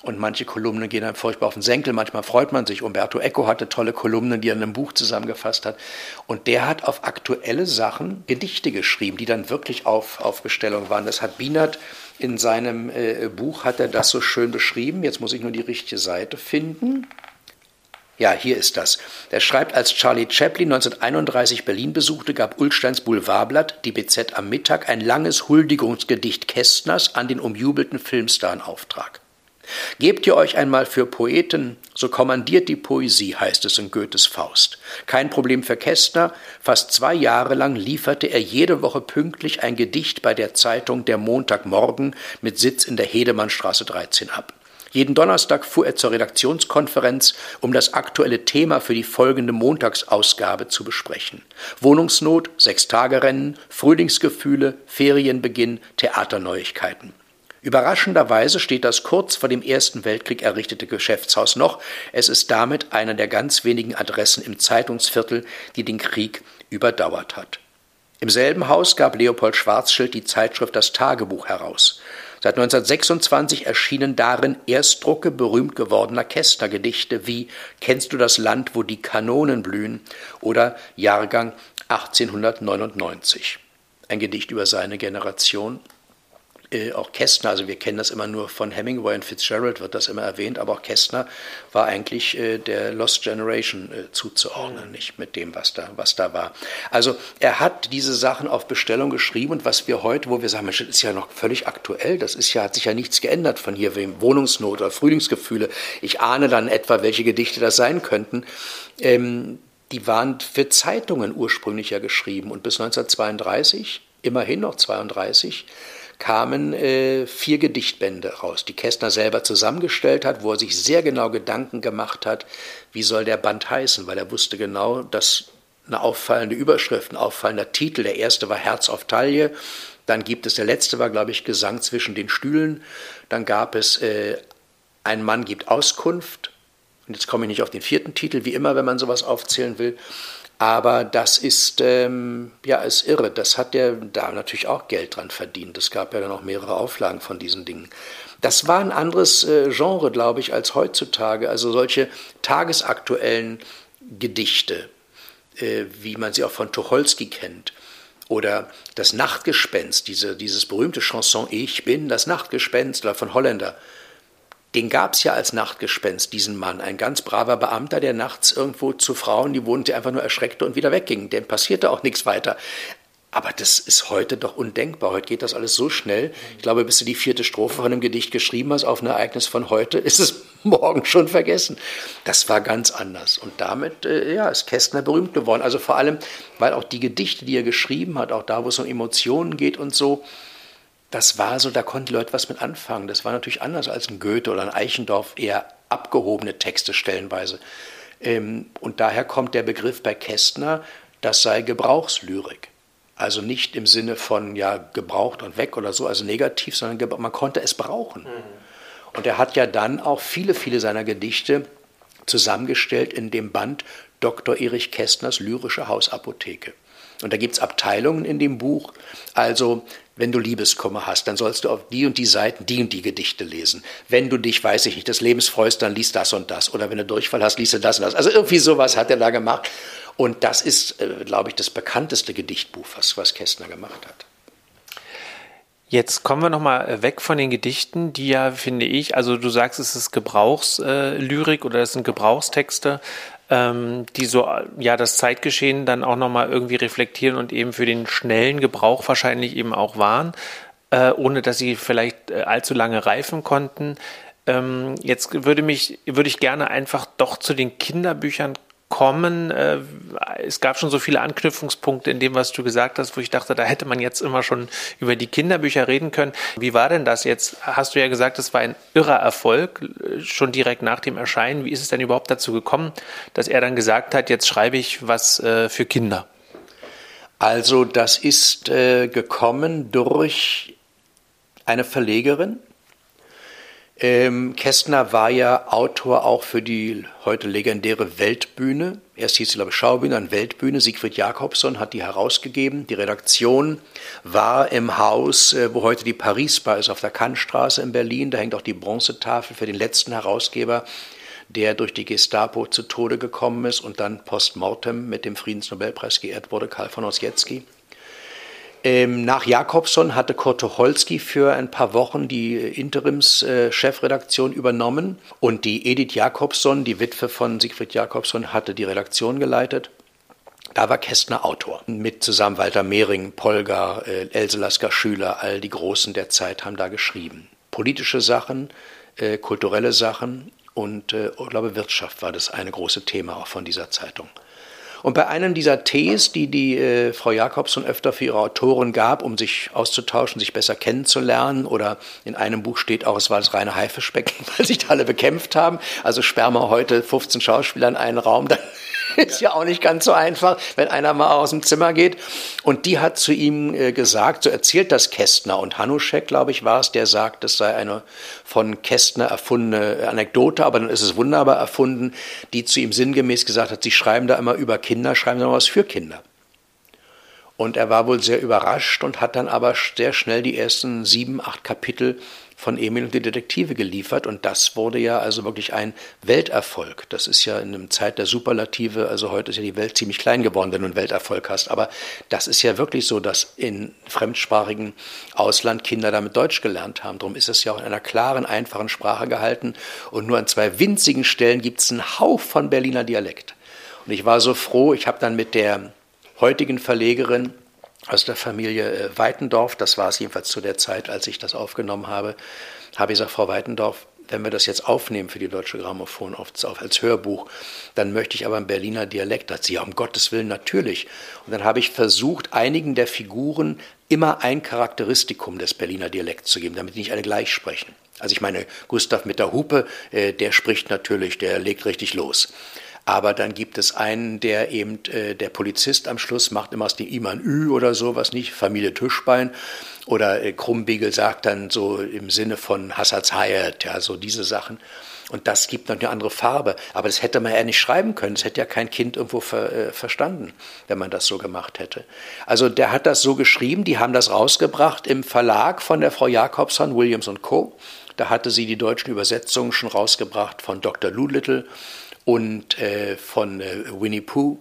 und manche Kolumnen gehen einem furchtbar auf den Senkel, manchmal freut man sich. Umberto Eco hatte tolle Kolumnen, die er in einem Buch zusammengefasst hat und der hat auf aktuelle Sachen Gedichte geschrieben, die dann wirklich auf, auf Bestellung waren. Das hat Bienert in seinem äh, Buch, hat er das so schön beschrieben, jetzt muss ich nur die richtige Seite finden. Ja, hier ist das. Er schreibt, als Charlie Chaplin 1931 Berlin besuchte, gab Ulsteins Boulevardblatt, die BZ am Mittag, ein langes Huldigungsgedicht Kästners an den umjubelten Filmstar in Auftrag. Gebt ihr euch einmal für Poeten, so kommandiert die Poesie, heißt es in Goethes Faust. Kein Problem für Kästner, fast zwei Jahre lang lieferte er jede Woche pünktlich ein Gedicht bei der Zeitung Der Montagmorgen mit Sitz in der Hedemannstraße 13 ab. Jeden Donnerstag fuhr er zur Redaktionskonferenz, um das aktuelle Thema für die folgende Montagsausgabe zu besprechen. Wohnungsnot, Sechstagerennen, Frühlingsgefühle, Ferienbeginn, Theaterneuigkeiten. Überraschenderweise steht das kurz vor dem Ersten Weltkrieg errichtete Geschäftshaus noch. Es ist damit einer der ganz wenigen Adressen im Zeitungsviertel, die den Krieg überdauert hat. Im selben Haus gab Leopold Schwarzschild die Zeitschrift Das Tagebuch heraus. Seit 1926 erschienen darin Erstdrucke berühmt gewordener Kästner-Gedichte wie Kennst du das Land, wo die Kanonen blühen oder Jahrgang 1899. Ein Gedicht über seine Generation äh, auch Kästner, also wir kennen das immer nur von Hemingway und Fitzgerald wird das immer erwähnt, aber auch Kästner war eigentlich äh, der Lost Generation äh, zuzuordnen, nicht mit dem, was da, was da war. Also er hat diese Sachen auf Bestellung geschrieben und was wir heute, wo wir sagen, Mensch, das ist ja noch völlig aktuell, das ist ja, hat sich ja nichts geändert von hier wegen Wohnungsnot oder Frühlingsgefühle. Ich ahne dann etwa, welche Gedichte das sein könnten. Ähm, die waren für Zeitungen ursprünglich ja geschrieben und bis 1932, immerhin noch 32, kamen äh, vier Gedichtbände raus, die Kästner selber zusammengestellt hat, wo er sich sehr genau Gedanken gemacht hat, wie soll der Band heißen, weil er wusste genau, dass eine auffallende Überschrift, ein auffallender Titel, der erste war Herz auf Taille, dann gibt es, der letzte war, glaube ich, Gesang zwischen den Stühlen, dann gab es äh, Ein Mann gibt Auskunft, und jetzt komme ich nicht auf den vierten Titel, wie immer, wenn man sowas aufzählen will. Aber das ist, ähm, ja, ist irre. Das hat der da natürlich auch Geld dran verdient. Es gab ja dann auch mehrere Auflagen von diesen Dingen. Das war ein anderes äh, Genre, glaube ich, als heutzutage. Also solche tagesaktuellen Gedichte, äh, wie man sie auch von Tucholsky kennt. Oder das Nachtgespenst, diese, dieses berühmte Chanson Ich bin das Nachtgespenst von Holländer den gab es ja als Nachtgespenst, diesen Mann. Ein ganz braver Beamter, der nachts irgendwo zu Frauen, die wohnte, einfach nur erschreckte und wieder wegging. Dem passierte auch nichts weiter. Aber das ist heute doch undenkbar. Heute geht das alles so schnell. Ich glaube, bis du die vierte Strophe von einem Gedicht geschrieben hast auf ein Ereignis von heute, ist es morgen schon vergessen. Das war ganz anders. Und damit äh, ja, ist Kästner berühmt geworden. Also vor allem, weil auch die Gedichte, die er geschrieben hat, auch da, wo es um Emotionen geht und so, das war so, da konnten Leute was mit anfangen. Das war natürlich anders als ein Goethe oder ein Eichendorff, eher abgehobene Texte stellenweise. Ähm, und daher kommt der Begriff bei Kästner, das sei Gebrauchslyrik. Also nicht im Sinne von ja gebraucht und weg oder so, also negativ, sondern man konnte es brauchen. Mhm. Und er hat ja dann auch viele, viele seiner Gedichte zusammengestellt in dem Band Dr. Erich Kästners Lyrische Hausapotheke. Und da gibt es Abteilungen in dem Buch. Also, wenn du Liebeskummer hast, dann sollst du auf die und die Seiten die und die Gedichte lesen. Wenn du dich, weiß ich nicht, des Lebens freust, dann liest das und das. Oder wenn du Durchfall hast, liest du das und das. Also irgendwie sowas hat er da gemacht. Und das ist, äh, glaube ich, das bekannteste Gedichtbuch, was, was Kästner gemacht hat. Jetzt kommen wir nochmal äh, weg von den Gedichten, die ja, finde ich, also du sagst, es ist Gebrauchslyrik oder es sind Gebrauchstexte ähm, die so ja das Zeitgeschehen dann auch nochmal irgendwie reflektieren und eben für den schnellen Gebrauch wahrscheinlich eben auch waren, äh, ohne dass sie vielleicht äh, allzu lange reifen konnten. Ähm, jetzt würde mich, würde ich gerne einfach doch zu den Kinderbüchern kommen. Äh, es gab schon so viele Anknüpfungspunkte in dem, was du gesagt hast, wo ich dachte, da hätte man jetzt immer schon über die Kinderbücher reden können. Wie war denn das jetzt? Hast du ja gesagt, es war ein irrer Erfolg, äh, schon direkt nach dem Erscheinen. Wie ist es denn überhaupt dazu gekommen, dass er dann gesagt hat, jetzt schreibe ich was äh, für Kinder? Also das ist gekommen durch eine Verlegerin, ähm, Kästner war ja Autor auch für die heute legendäre Weltbühne. Erst hieß sie, glaube ich, Schaubühne, dann Weltbühne. Siegfried Jakobson hat die herausgegeben. Die Redaktion war im Haus, äh, wo heute die Paris-Bar ist, auf der Kantstraße in Berlin. Da hängt auch die Bronzetafel für den letzten Herausgeber, der durch die Gestapo zu Tode gekommen ist und dann postmortem mit dem Friedensnobelpreis geehrt wurde, Karl von Ossietzky. Ähm, nach Jakobson hatte Kurt Tucholsky für ein paar Wochen die Interims-Chefredaktion übernommen und die Edith Jakobson, die Witwe von Siegfried Jakobson, hatte die Redaktion geleitet. Da war Kästner Autor. Mit zusammen Walter Mehring, Polgar, äh, Else Lasker Schüler, all die Großen der Zeit haben da geschrieben. Politische Sachen, äh, kulturelle Sachen und äh, ich glaube Wirtschaft war das eine große Thema auch von dieser Zeitung. Und bei einem dieser Tees, die die äh, Frau Jakobson öfter für ihre Autoren gab, um sich auszutauschen, sich besser kennenzulernen, oder in einem Buch steht auch, es war das reine Haifischbecken, weil sich da alle bekämpft haben. Also wir heute 15 Schauspieler in einen Raum, dann ist ja auch nicht ganz so einfach, wenn einer mal aus dem Zimmer geht. Und die hat zu ihm äh, gesagt, so erzählt das Kästner und Hanuschek, glaube ich, war es, der sagt, es sei eine von Kästner erfundene Anekdote, aber dann ist es wunderbar erfunden, die zu ihm sinngemäß gesagt hat, sie schreiben da immer über Kinder, schreiben da was für Kinder. Und er war wohl sehr überrascht und hat dann aber sehr schnell die ersten sieben, acht Kapitel von Emil und die Detektive geliefert und das wurde ja also wirklich ein Welterfolg. Das ist ja in einer Zeit der Superlative, also heute ist ja die Welt ziemlich klein geworden, wenn du einen Welterfolg hast, aber das ist ja wirklich so, dass in fremdsprachigen Ausland Kinder damit Deutsch gelernt haben. Darum ist es ja auch in einer klaren, einfachen Sprache gehalten und nur an zwei winzigen Stellen gibt es einen Hauch von Berliner Dialekt. Und ich war so froh, ich habe dann mit der heutigen Verlegerin aus der Familie äh, Weitendorf, das war es jedenfalls zu der Zeit, als ich das aufgenommen habe, habe ich gesagt, Frau Weitendorf, wenn wir das jetzt aufnehmen für die Deutsche Grammophon als Hörbuch, dann möchte ich aber einen Berliner Dialekt. Hat sie, ja, um Gottes Willen, natürlich. Und dann habe ich versucht, einigen der Figuren immer ein Charakteristikum des Berliner Dialekts zu geben, damit die nicht alle gleich sprechen. Also ich meine, Gustav mit der Hupe, äh, der spricht natürlich, der legt richtig los. Aber dann gibt es einen, der eben, äh, der Polizist am Schluss macht immer aus dem I ein Ü oder sowas nicht, Familie Tischbein. Oder äh, Krumbiegel sagt dann so im Sinne von Hassats Hayat, ja, so diese Sachen. Und das gibt noch eine andere Farbe. Aber das hätte man ja nicht schreiben können. Das hätte ja kein Kind irgendwo ver, äh, verstanden, wenn man das so gemacht hätte. Also der hat das so geschrieben, die haben das rausgebracht im Verlag von der Frau Jakobson, Williams und Co. Da hatte sie die deutschen Übersetzungen schon rausgebracht von Dr. Doolittle und äh, von äh, Winnie Pooh,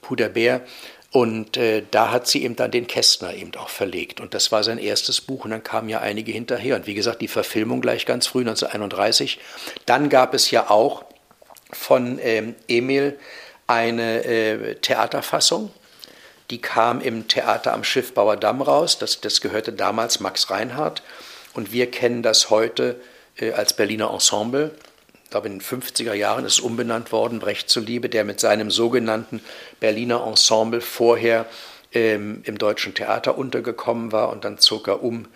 Pooh der Bär. Und äh, da hat sie eben dann den Kästner eben auch verlegt. Und das war sein erstes Buch. Und dann kamen ja einige hinterher. Und wie gesagt, die Verfilmung gleich ganz früh, 1931. Dann gab es ja auch von ähm, Emil eine äh, Theaterfassung. Die kam im Theater am Schiffbauer Damm raus. Das, das gehörte damals Max Reinhardt. Und wir kennen das heute äh, als Berliner Ensemble glaube in den 50er Jahren ist umbenannt worden, Brecht zuliebe, der mit seinem sogenannten Berliner Ensemble vorher ähm, im Deutschen Theater untergekommen war und dann zog er um,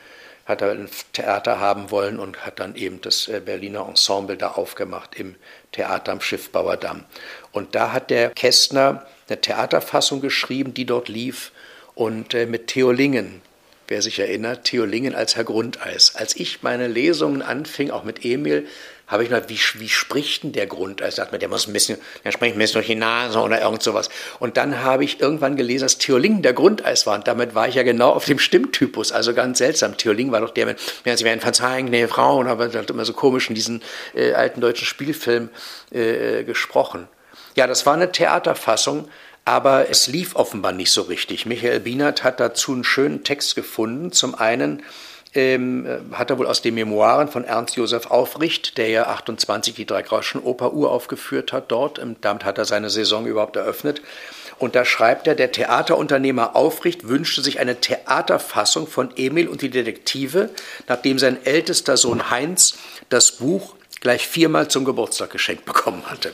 hat er ein Theater haben wollen und hat dann eben das äh, Berliner Ensemble da aufgemacht im Theater am Schiffbauerdamm. Und da hat der Kästner eine Theaterfassung geschrieben, die dort lief und äh, mit Theo Lingen, wer sich erinnert, Theo Lingen als Herr Grundeis. Als ich meine Lesungen anfing, auch mit Emil, habe ich gedacht, wie, wie spricht denn der Grund? Also sagt man, der muss ein bisschen, der spricht ein bisschen durch die Nase oder irgend sowas. Und dann habe ich irgendwann gelesen, dass Theoling der Grundeis war. Und damit war ich ja genau auf dem Stimmtypus. Also ganz seltsam. Theoling war doch der mit, ja, sie werden verzeihen, gnädige Frauen, aber hat immer so komisch in diesen äh, alten deutschen Spielfilm äh, gesprochen. Ja, das war eine Theaterfassung. Aber es lief offenbar nicht so richtig. Michael Bienert hat dazu einen schönen Text gefunden. Zum einen ähm, hat er wohl aus den Memoiren von Ernst Josef Aufricht, der ja 28 die Dreigroschen-Oper uraufgeführt hat dort. Damit hat er seine Saison überhaupt eröffnet. Und da schreibt er, der Theaterunternehmer Aufricht wünschte sich eine Theaterfassung von Emil und die Detektive, nachdem sein ältester Sohn Heinz das Buch gleich viermal zum Geburtstag geschenkt bekommen hatte.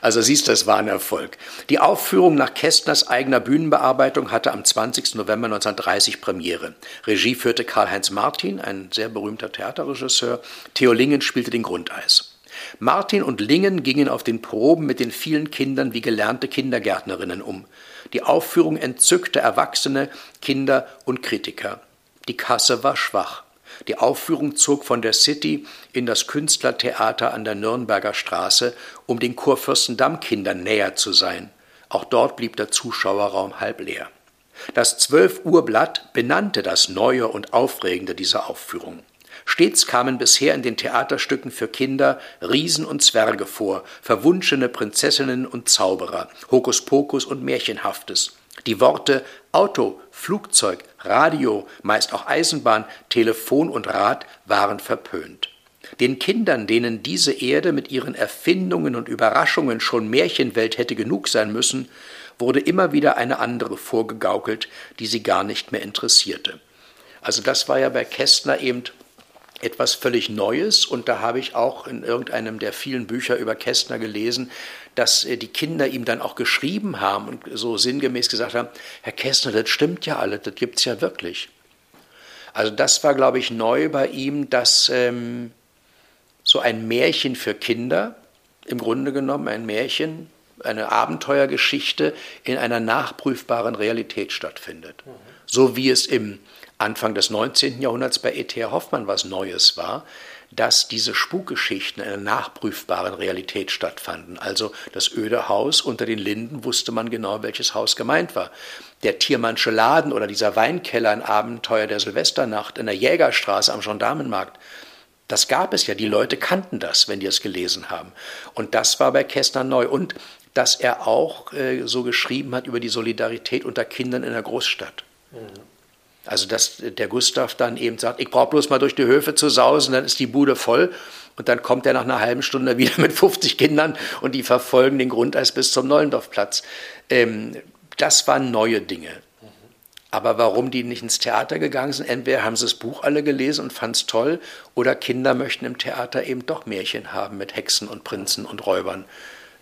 Also siehst du, es war ein Erfolg. Die Aufführung nach Kästners eigener Bühnenbearbeitung hatte am 20. November 1930 Premiere. Regie führte Karl-Heinz Martin, ein sehr berühmter Theaterregisseur. Theo Lingen spielte den Grundeis. Martin und Lingen gingen auf den Proben mit den vielen Kindern wie gelernte Kindergärtnerinnen um. Die Aufführung entzückte Erwachsene, Kinder und Kritiker. Die Kasse war schwach. Die Aufführung zog von der City in das Künstlertheater an der Nürnberger Straße, um den Kurfürstendamm-Kindern näher zu sein. Auch dort blieb der Zuschauerraum halb leer. Das Zwölf Uhr Blatt benannte das Neue und Aufregende dieser Aufführung. Stets kamen bisher in den Theaterstücken für Kinder Riesen und Zwerge vor, verwunschene Prinzessinnen und Zauberer, Hokuspokus und Märchenhaftes. Die Worte Auto, Flugzeug, Radio, meist auch Eisenbahn, Telefon und Rad waren verpönt. Den Kindern, denen diese Erde mit ihren Erfindungen und Überraschungen schon Märchenwelt hätte genug sein müssen, wurde immer wieder eine andere vorgegaukelt, die sie gar nicht mehr interessierte. Also das war ja bei Kästner eben etwas völlig Neues und da habe ich auch in irgendeinem der vielen Bücher über Kästner gelesen, dass äh, die Kinder ihm dann auch geschrieben haben und so sinngemäß gesagt haben, Herr Kästner, das stimmt ja alles, das gibt es ja wirklich. Also das war, glaube ich, neu bei ihm, dass ähm, so ein Märchen für Kinder, im Grunde genommen ein Märchen, eine Abenteuergeschichte in einer nachprüfbaren Realität stattfindet. Mhm. So wie es im Anfang des 19. Jahrhunderts bei E.T.A. Hoffmann was Neues war, dass diese Spukgeschichten in einer nachprüfbaren Realität stattfanden. Also das öde Haus unter den Linden wusste man genau, welches Haus gemeint war. Der Tiermannsche Laden oder dieser Weinkeller, ein Abenteuer der Silvesternacht in der Jägerstraße am Gendarmenmarkt, das gab es ja. Die Leute kannten das, wenn die es gelesen haben. Und das war bei Kästner neu. Und dass er auch äh, so geschrieben hat über die Solidarität unter Kindern in der Großstadt. Mhm. Also dass der Gustav dann eben sagt, ich brauche bloß mal durch die Höfe zu sausen, dann ist die Bude voll. Und dann kommt er nach einer halben Stunde wieder mit 50 Kindern und die verfolgen den Grundeis bis zum Neulendorfplatz. Ähm, das waren neue Dinge. Aber warum die nicht ins Theater gegangen sind, entweder haben sie das Buch alle gelesen und fanden es toll, oder Kinder möchten im Theater eben doch Märchen haben mit Hexen und Prinzen und Räubern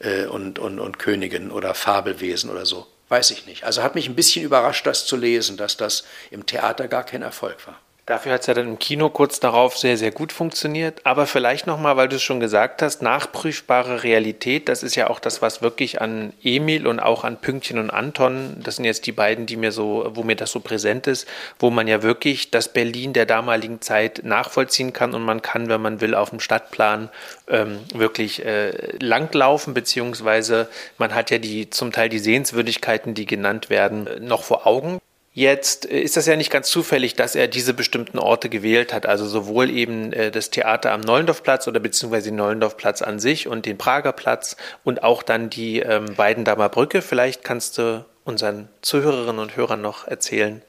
äh, und, und, und Königen oder Fabelwesen oder so. Weiß ich nicht. Also hat mich ein bisschen überrascht, das zu lesen, dass das im Theater gar kein Erfolg war. Dafür hat es ja dann im Kino kurz darauf sehr, sehr gut funktioniert. Aber vielleicht nochmal, weil du es schon gesagt hast, nachprüfbare Realität, das ist ja auch das, was wirklich an Emil und auch an Pünktchen und Anton, das sind jetzt die beiden, die mir so, wo mir das so präsent ist, wo man ja wirklich das Berlin der damaligen Zeit nachvollziehen kann und man kann, wenn man will, auf dem Stadtplan ähm, wirklich äh, langlaufen, beziehungsweise man hat ja die zum Teil die Sehenswürdigkeiten, die genannt werden, noch vor Augen. Jetzt äh, ist das ja nicht ganz zufällig, dass er diese bestimmten Orte gewählt hat, also sowohl eben äh, das Theater am Neulendorfplatz oder beziehungsweise den Neulendorfplatz an sich und den Prager Platz und auch dann die ähm, Brücke. Vielleicht kannst du unseren Zuhörerinnen und Hörern noch erzählen,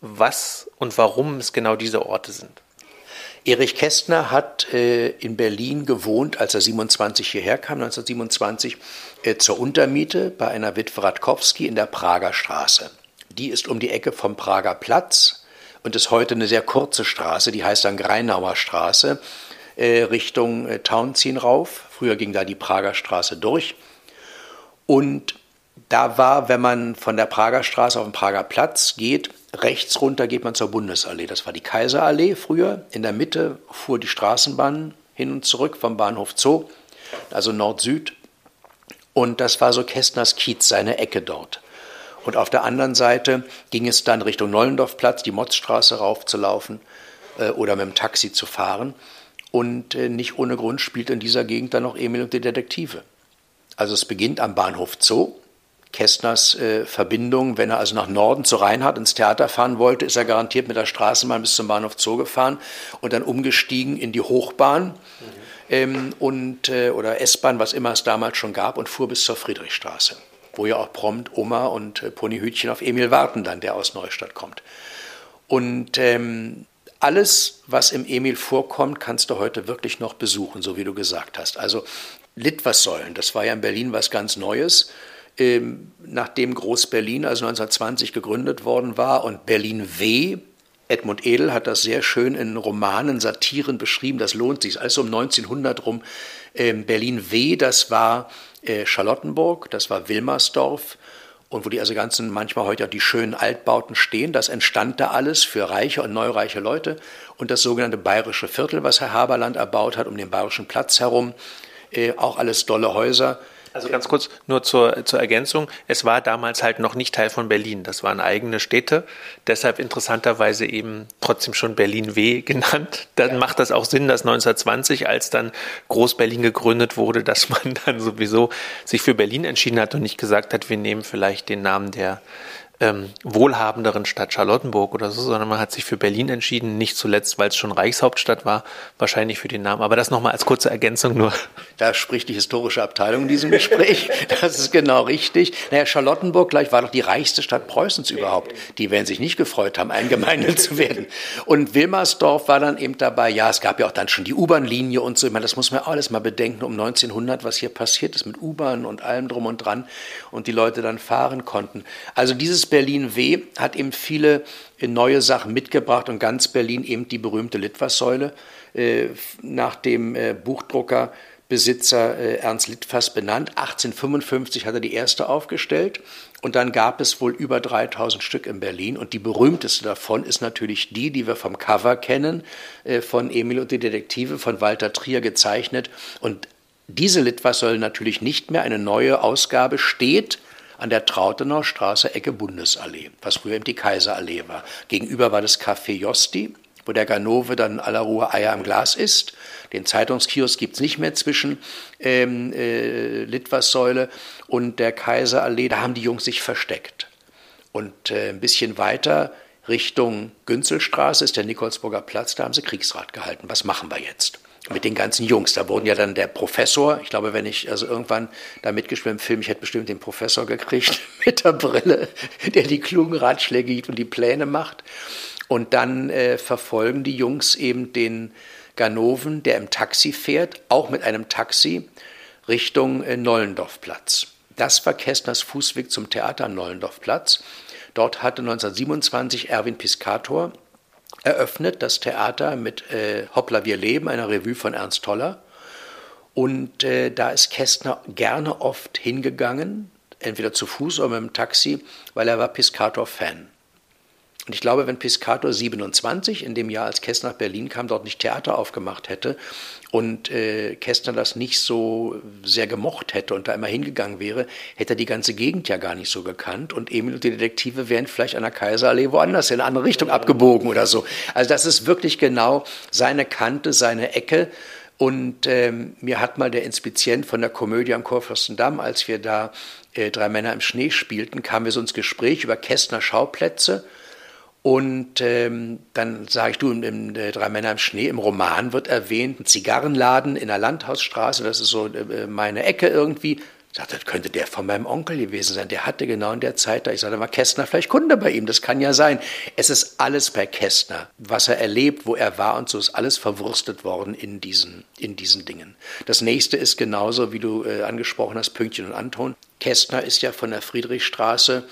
was und warum es genau diese Orte sind. Erich Kästner hat äh, in Berlin gewohnt, als er 27 hierher kam, 1927, äh, zur Untermiete bei einer Witwe Radkowski in der Prager Straße. Die ist um die Ecke vom Prager Platz und ist heute eine sehr kurze Straße, die heißt dann Greinauer Straße, äh, Richtung äh, Tauentzien rauf. Früher ging da die Prager Straße durch. Und da war, wenn man von der Prager Straße auf den Prager Platz geht, rechts runter geht man zur Bundesallee. Das war die Kaiserallee früher. In der Mitte fuhr die Straßenbahn hin und zurück vom Bahnhof Zoo, also Nord-Süd. Und das war so Kästners Kiez, seine Ecke dort. Und auf der anderen Seite ging es dann Richtung Nollendorfplatz, die Motzstraße raufzulaufen äh, oder mit dem Taxi zu fahren. Und äh, nicht ohne Grund spielt in dieser Gegend dann noch Emil und die Detektive. Also es beginnt am Bahnhof Zoo. Kästners äh, Verbindung, wenn er also nach Norden zu Reinhardt ins Theater fahren wollte, ist er garantiert mit der Straßenbahn bis zum Bahnhof Zoo gefahren und dann umgestiegen in die Hochbahn mhm. ähm, und, äh, oder S-Bahn, was immer es damals schon gab, und fuhr bis zur Friedrichstraße wo ja auch prompt Oma und äh, Ponyhütchen auf Emil warten dann, der aus Neustadt kommt. Und ähm, alles, was im Emil vorkommt, kannst du heute wirklich noch besuchen, so wie du gesagt hast. Also Litwassäulen, das war ja in Berlin was ganz Neues. Ähm, nachdem Groß-Berlin also 1920 gegründet worden war und Berlin W. Edmund Edel hat das sehr schön in Romanen, Satiren beschrieben, das lohnt sich. Also um 1900 rum Berlin W, das war äh, Charlottenburg, das war Wilmersdorf, und wo die also ganzen, manchmal heute auch die schönen Altbauten stehen, das entstand da alles für reiche und neureiche Leute. Und das sogenannte Bayerische Viertel, was Herr Haberland erbaut hat, um den Bayerischen Platz herum, äh, auch alles dolle Häuser. Also ganz kurz nur zur, zur Ergänzung. Es war damals halt noch nicht Teil von Berlin. Das waren eigene Städte. Deshalb interessanterweise eben trotzdem schon Berlin W genannt. Dann ja. macht das auch Sinn, dass 1920, als dann Groß-Berlin gegründet wurde, dass man dann sowieso sich für Berlin entschieden hat und nicht gesagt hat, wir nehmen vielleicht den Namen der ähm, wohlhabenderen Stadt Charlottenburg oder so, sondern man hat sich für Berlin entschieden, nicht zuletzt, weil es schon Reichshauptstadt war, wahrscheinlich für den Namen. Aber das nochmal als kurze Ergänzung nur. Da spricht die historische Abteilung in diesem Gespräch. Das ist genau richtig. Naja, Charlottenburg gleich war doch die reichste Stadt Preußens überhaupt. Die werden sich nicht gefreut haben, eingemeindet zu werden. Und Wilmersdorf war dann eben dabei. Ja, es gab ja auch dann schon die U-Bahn-Linie und so. Ich meine, das muss man alles mal bedenken um 1900, was hier passiert ist mit U-Bahn und allem drum und dran und die Leute dann fahren konnten. Also dieses Berlin W hat eben viele äh, neue Sachen mitgebracht und ganz Berlin eben die berühmte Litfaßsäule äh, nach dem äh, Buchdrucker Besitzer Ernst Litfaß benannt. 1855 hat er die erste aufgestellt und dann gab es wohl über 3000 Stück in Berlin und die berühmteste davon ist natürlich die, die wir vom Cover kennen, von Emil und die Detektive von Walter Trier gezeichnet und diese Litfaßsäule natürlich nicht mehr, eine neue Ausgabe steht an der Trautenauer Straße, Ecke Bundesallee, was früher eben die Kaiserallee war. Gegenüber war das Café Josti, wo der Ganove dann in aller Ruhe Eier im Glas isst. Den Zeitungskiosk gibt es nicht mehr zwischen ähm, äh, Litwassäule und der Kaiserallee. Da haben die Jungs sich versteckt. Und äh, ein bisschen weiter Richtung Günzelstraße ist der Nikolsburger Platz, da haben sie Kriegsrat gehalten. Was machen wir jetzt? Mit den ganzen Jungs. Da wurden ja dann der Professor, ich glaube, wenn ich also irgendwann da mitgespielt im Film, ich hätte bestimmt den Professor gekriegt mit der Brille, der die klugen Ratschläge gibt und die Pläne macht. Und dann äh, verfolgen die Jungs eben den Ganoven, der im Taxi fährt, auch mit einem Taxi Richtung äh, Nollendorfplatz. Das war Kästners Fußweg zum Theater Nollendorfplatz. Dort hatte 1927 Erwin Piscator eröffnet, das Theater mit äh, Hoppla, wir leben, einer Revue von Ernst Toller. Und äh, da ist Kästner gerne oft hingegangen, entweder zu Fuß oder mit dem Taxi, weil er war Piscator-Fan. Und ich glaube, wenn Piscator 27, in dem Jahr, als Kästner nach Berlin kam, dort nicht Theater aufgemacht hätte und äh, Kästner das nicht so sehr gemocht hätte und da immer hingegangen wäre, hätte er die ganze Gegend ja gar nicht so gekannt und Emil und die Detektive wären vielleicht an der Kaiserallee woanders in eine andere Richtung abgebogen oder so. Also das ist wirklich genau seine Kante, seine Ecke. Und ähm, mir hat mal der Inspizient von der Komödie am Kurfürstendamm, als wir da äh, Drei Männer im Schnee spielten, kamen wir so ins Gespräch über Kästner Schauplätze. Und ähm, dann sage ich, du, im, im äh, Drei Männer im Schnee, im Roman wird erwähnt, ein Zigarrenladen in der Landhausstraße, das ist so äh, meine Ecke irgendwie. Ich sagte, das könnte der von meinem Onkel gewesen sein. Der hatte genau in der Zeit da. Ich sagte, war Kästner vielleicht Kunde bei ihm. Das kann ja sein. Es ist alles bei Kästner. Was er erlebt, wo er war und so ist alles verwurstet worden in diesen, in diesen Dingen. Das nächste ist genauso, wie du äh, angesprochen hast, Pünktchen und Anton. Kästner ist ja von der Friedrichstraße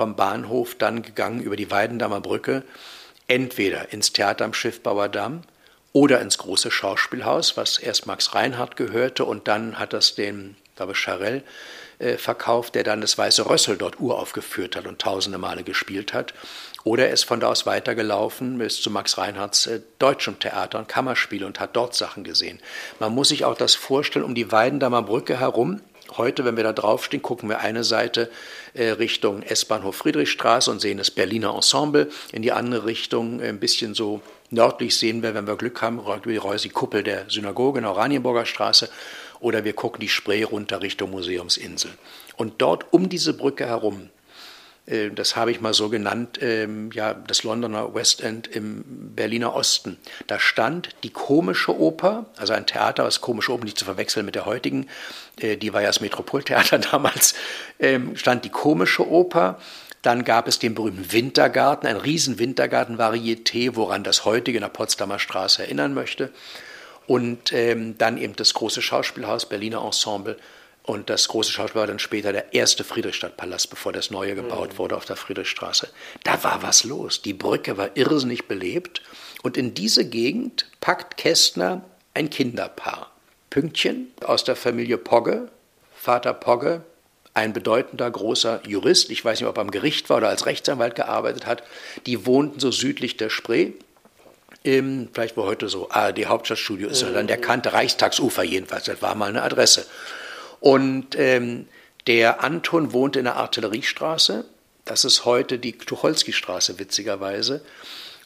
vom Bahnhof dann gegangen über die Weidendammer Brücke, entweder ins Theater am Schiffbauer Damm oder ins große Schauspielhaus, was erst Max Reinhardt gehörte und dann hat das den, glaube ich, Charell äh, verkauft, der dann das Weiße Rössel dort uraufgeführt hat und tausende Male gespielt hat. Oder er ist von da aus weitergelaufen bis zu Max Reinhardts äh, deutschem Theater und Kammerspiel und hat dort Sachen gesehen. Man muss sich auch das vorstellen, um die Weidendammer Brücke herum Heute, wenn wir da draufstehen, gucken wir eine Seite äh, Richtung S-Bahnhof Friedrichstraße und sehen das Berliner Ensemble. In die andere Richtung äh, ein bisschen so nördlich sehen wir, wenn wir Glück haben, die Reusi-Kuppel der Synagoge in Oranienburger Straße. Oder wir gucken die Spree runter Richtung Museumsinsel. Und dort um diese Brücke herum das habe ich mal so genannt, ähm, ja, das Londoner West End im Berliner Osten. Da stand die komische Oper, also ein Theater, was komische Oper nicht zu verwechseln mit der heutigen, äh, die war ja das Metropoltheater damals, ähm, stand die komische Oper. Dann gab es den berühmten Wintergarten, ein riesen Wintergarten-Varieté, woran das heutige in der Potsdamer Straße erinnern möchte. Und ähm, dann eben das große Schauspielhaus, Berliner Ensemble und das große Schauspiel war dann später der erste Friedrichstadtpalast, bevor das neue gebaut wurde auf der Friedrichstraße. Da war was los. Die Brücke war irrsinnig belebt. Und in diese Gegend packt Kästner ein Kinderpaar. Pünktchen aus der Familie Pogge, Vater Pogge, ein bedeutender großer Jurist, ich weiß nicht, ob er am Gericht war oder als Rechtsanwalt gearbeitet hat, die wohnten so südlich der Spree, im, vielleicht wo heute so ARD Hauptstadtstudio ist, mhm. dann der Kante Reichstagsufer jedenfalls, das war mal eine Adresse. Und ähm, der Anton wohnte in der Artilleriestraße, das ist heute die Tucholsky-Straße, witzigerweise.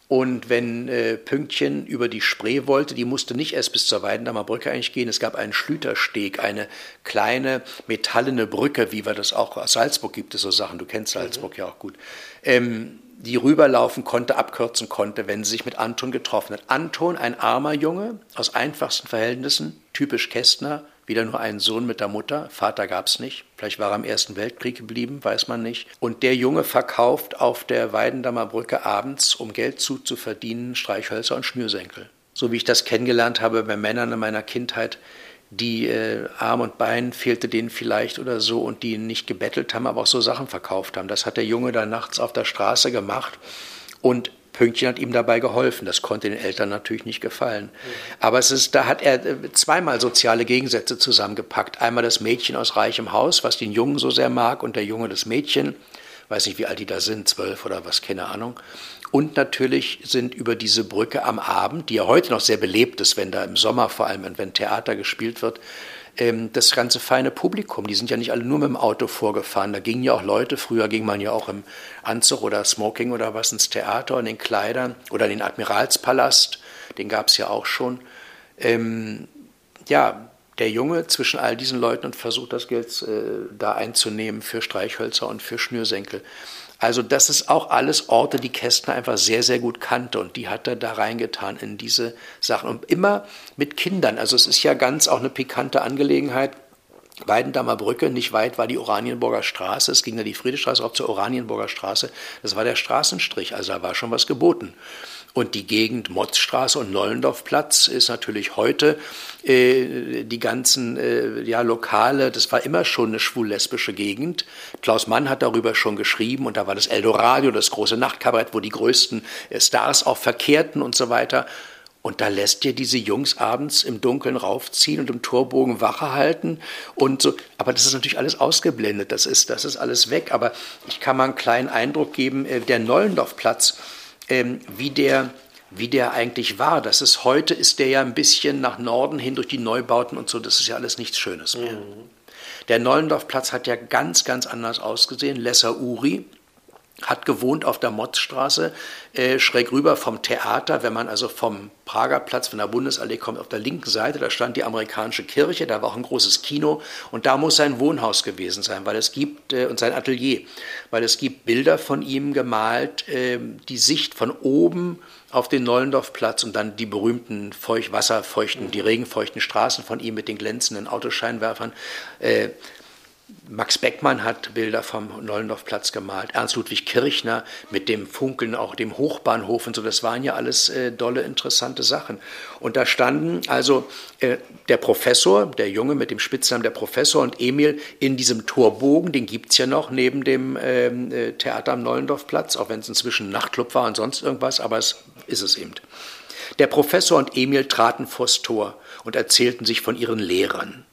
Und wenn äh, Pünktchen über die Spree wollte, die musste nicht erst bis zur Weidendammer Brücke eigentlich gehen. Es gab einen Schlütersteg, eine kleine metallene Brücke, wie wir das auch aus Salzburg gibt es so Sachen. Du kennst Salzburg mhm. ja auch gut. Ähm, die rüberlaufen konnte, abkürzen konnte, wenn sie sich mit Anton getroffen hat. Anton, ein armer Junge aus einfachsten Verhältnissen, typisch Kästner, wieder nur ein Sohn mit der Mutter, Vater gab es nicht, vielleicht war er im Ersten Weltkrieg geblieben, weiß man nicht. Und der Junge verkauft auf der Weidendammer Brücke abends, um Geld zuzuverdienen, Streichhölzer und Schnürsenkel. So wie ich das kennengelernt habe bei Männern in meiner Kindheit, die äh, Arm und Bein fehlte denen vielleicht oder so und die nicht gebettelt haben, aber auch so Sachen verkauft haben. Das hat der Junge da nachts auf der Straße gemacht und Pünktchen hat ihm dabei geholfen. Das konnte den Eltern natürlich nicht gefallen. Aber es ist, da hat er äh, zweimal soziale Gegensätze zusammengepackt. Einmal das Mädchen aus reichem Haus, was den Jungen so sehr mag, und der Junge das Mädchen. Weiß nicht, wie alt die da sind, zwölf oder was, keine Ahnung. Und natürlich sind über diese Brücke am Abend, die ja heute noch sehr belebt ist, wenn da im Sommer vor allem, wenn Theater gespielt wird, ähm, das ganze feine Publikum, die sind ja nicht alle nur mit dem Auto vorgefahren. Da gingen ja auch Leute, früher ging man ja auch im Anzug oder Smoking oder was ins Theater in den Kleidern oder in den Admiralspalast, den gab es ja auch schon. Ähm, ja, der Junge zwischen all diesen Leuten und versucht das Geld äh, da einzunehmen für Streichhölzer und für Schnürsenkel. Also das ist auch alles Orte, die Kästner einfach sehr, sehr gut kannte und die hat er da reingetan in diese Sachen. Und immer mit Kindern. Also es ist ja ganz auch eine pikante Angelegenheit. Weidendammer Brücke, nicht weit war die Oranienburger Straße, es ging da die Friedrichstraße auch zur Oranienburger Straße, das war der Straßenstrich, also da war schon was geboten. Und die Gegend Motzstraße und Nollendorfplatz ist natürlich heute äh, die ganzen äh, ja, Lokale, das war immer schon eine schwul-lesbische Gegend. Klaus Mann hat darüber schon geschrieben und da war das Eldoradio, das große Nachtkabarett, wo die größten äh, Stars auch verkehrten und so weiter. Und da lässt dir diese Jungs abends im Dunkeln raufziehen und im Torbogen Wache halten und so. Aber das ist natürlich alles ausgeblendet. Das ist, das ist alles weg. Aber ich kann mal einen kleinen Eindruck geben. Äh, der Nollendorfplatz, ähm, wie der wie der eigentlich war. Das ist heute ist der ja ein bisschen nach Norden hin durch die Neubauten und so. Das ist ja alles nichts Schönes mehr. Mhm. Der Neulendorfplatz hat ja ganz, ganz anders ausgesehen. Lesser Uri, hat gewohnt auf der Motzstraße, äh, schräg rüber vom Theater. Wenn man also vom Prager Platz, von der Bundesallee kommt, auf der linken Seite, da stand die amerikanische Kirche, da war auch ein großes Kino und da muss sein Wohnhaus gewesen sein, weil es gibt, äh, und sein Atelier, weil es gibt Bilder von ihm gemalt, äh, die Sicht von oben auf den Nollendorfplatz und dann die berühmten feucht, wasserfeuchten, die regenfeuchten Straßen von ihm mit den glänzenden Autoscheinwerfern. Max Beckmann hat Bilder vom Nollendorfplatz gemalt, Ernst Ludwig Kirchner mit dem Funkeln, auch dem Hochbahnhof und so, das waren ja alles äh, dolle, interessante Sachen. Und da standen also äh, der Professor, der Junge mit dem Spitznamen der Professor und Emil in diesem Torbogen, den gibt es ja noch neben dem ähm, äh, Theater am Nollendorfplatz, auch wenn es inzwischen ein Nachtclub war und sonst irgendwas, aber es ist es eben. Der Professor und Emil traten vors Tor und erzählten sich von ihren Lehrern.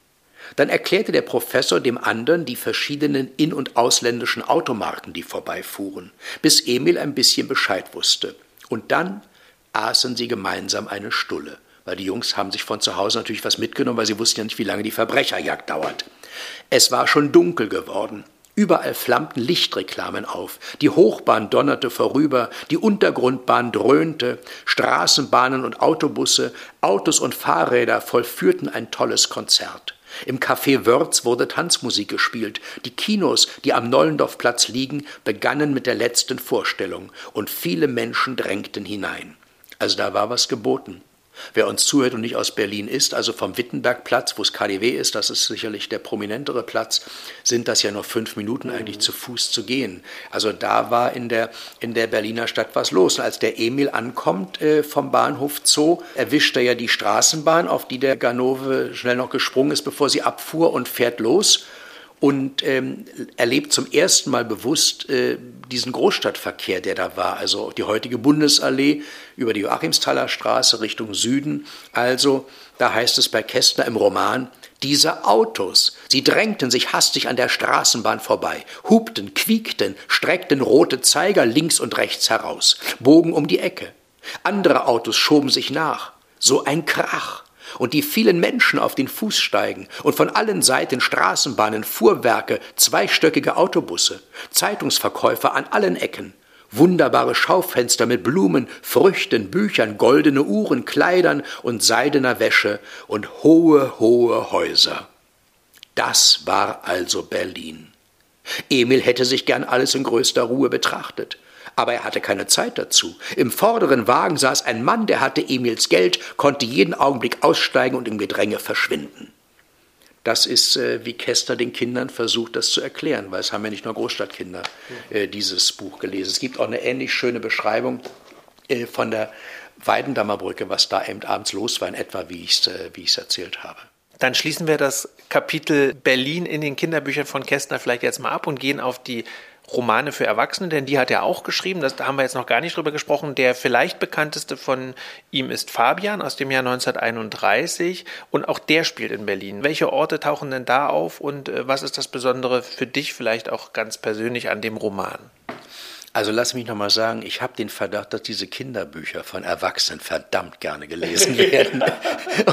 Dann erklärte der Professor dem anderen die verschiedenen in- und ausländischen Automarken, die vorbeifuhren, bis Emil ein bisschen Bescheid wusste. Und dann aßen sie gemeinsam eine Stulle, weil die Jungs haben sich von zu Hause natürlich was mitgenommen, weil sie wussten ja nicht, wie lange die Verbrecherjagd dauert. Es war schon dunkel geworden. Überall flammten Lichtreklamen auf, die Hochbahn donnerte vorüber, die Untergrundbahn dröhnte, Straßenbahnen und Autobusse, Autos und Fahrräder vollführten ein tolles Konzert. Im Café Wörz wurde Tanzmusik gespielt. Die Kinos, die am Nollendorfplatz liegen, begannen mit der letzten Vorstellung und viele Menschen drängten hinein. Also da war was geboten. Wer uns zuhört und nicht aus Berlin ist, also vom Wittenbergplatz, wo es KDW ist, das ist sicherlich der prominentere Platz, sind das ja nur fünf Minuten eigentlich zu Fuß zu gehen. Also da war in der, in der Berliner Stadt was los. Und als der Emil ankommt äh, vom Bahnhof Zoo, erwischt er ja die Straßenbahn, auf die der Ganove schnell noch gesprungen ist, bevor sie abfuhr und fährt los. Und ähm, erlebt zum ersten Mal bewusst äh, diesen Großstadtverkehr, der da war. Also die heutige Bundesallee über die Joachimsthaler Straße Richtung Süden. Also, da heißt es bei Kästner im Roman, diese Autos, sie drängten sich hastig an der Straßenbahn vorbei, hupten, quiekten, streckten rote Zeiger links und rechts heraus, bogen um die Ecke. Andere Autos schoben sich nach. So ein Krach und die vielen Menschen auf den Fußsteigen und von allen Seiten Straßenbahnen, Fuhrwerke, zweistöckige Autobusse, Zeitungsverkäufer an allen Ecken, wunderbare Schaufenster mit Blumen, Früchten, Büchern, goldene Uhren, Kleidern und seidener Wäsche und hohe, hohe Häuser. Das war also Berlin. Emil hätte sich gern alles in größter Ruhe betrachtet aber er hatte keine Zeit dazu. Im vorderen Wagen saß ein Mann, der hatte Emils Geld, konnte jeden Augenblick aussteigen und im Gedränge verschwinden. Das ist, äh, wie Kester den Kindern versucht, das zu erklären, weil es haben ja nicht nur Großstadtkinder äh, dieses Buch gelesen. Es gibt auch eine ähnlich schöne Beschreibung äh, von der Weidendammer Brücke, was da eben abends los war, in etwa wie ich es äh, erzählt habe. Dann schließen wir das Kapitel Berlin in den Kinderbüchern von Kästner vielleicht jetzt mal ab und gehen auf die Romane für Erwachsene, denn die hat er auch geschrieben, das, da haben wir jetzt noch gar nicht drüber gesprochen. Der vielleicht bekannteste von ihm ist Fabian aus dem Jahr 1931 und auch der spielt in Berlin. Welche Orte tauchen denn da auf und äh, was ist das Besondere für dich vielleicht auch ganz persönlich an dem Roman? Also lass mich nochmal sagen, ich habe den Verdacht, dass diese Kinderbücher von Erwachsenen verdammt gerne gelesen werden.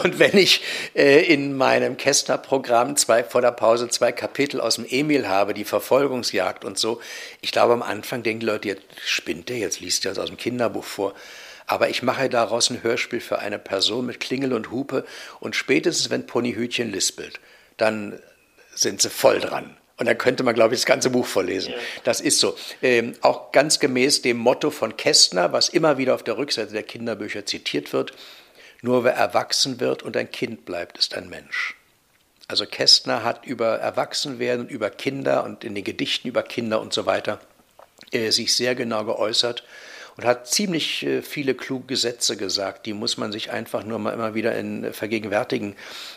Und wenn ich äh, in meinem Kästner-Programm zwei, vor der Pause zwei Kapitel aus dem Emil habe, die Verfolgungsjagd und so, ich glaube am Anfang denken die Leute, jetzt spinnt der, jetzt liest er das aus dem Kinderbuch vor. Aber ich mache daraus ein Hörspiel für eine Person mit Klingel und Hupe und spätestens, wenn Ponyhütchen lispelt, dann sind sie voll dran. Und dann könnte man, glaube ich, das ganze Buch vorlesen. Ja. Das ist so. Ähm, auch ganz gemäß dem Motto von Kästner, was immer wieder auf der Rückseite der Kinderbücher zitiert wird, nur wer erwachsen wird und ein Kind bleibt, ist ein Mensch. Also Kästner hat über Erwachsenwerden, über Kinder und in den Gedichten über Kinder und so weiter äh, sich sehr genau geäußert und hat ziemlich äh, viele kluge Gesetze gesagt. Die muss man sich einfach nur mal immer wieder in, äh, vergegenwärtigen.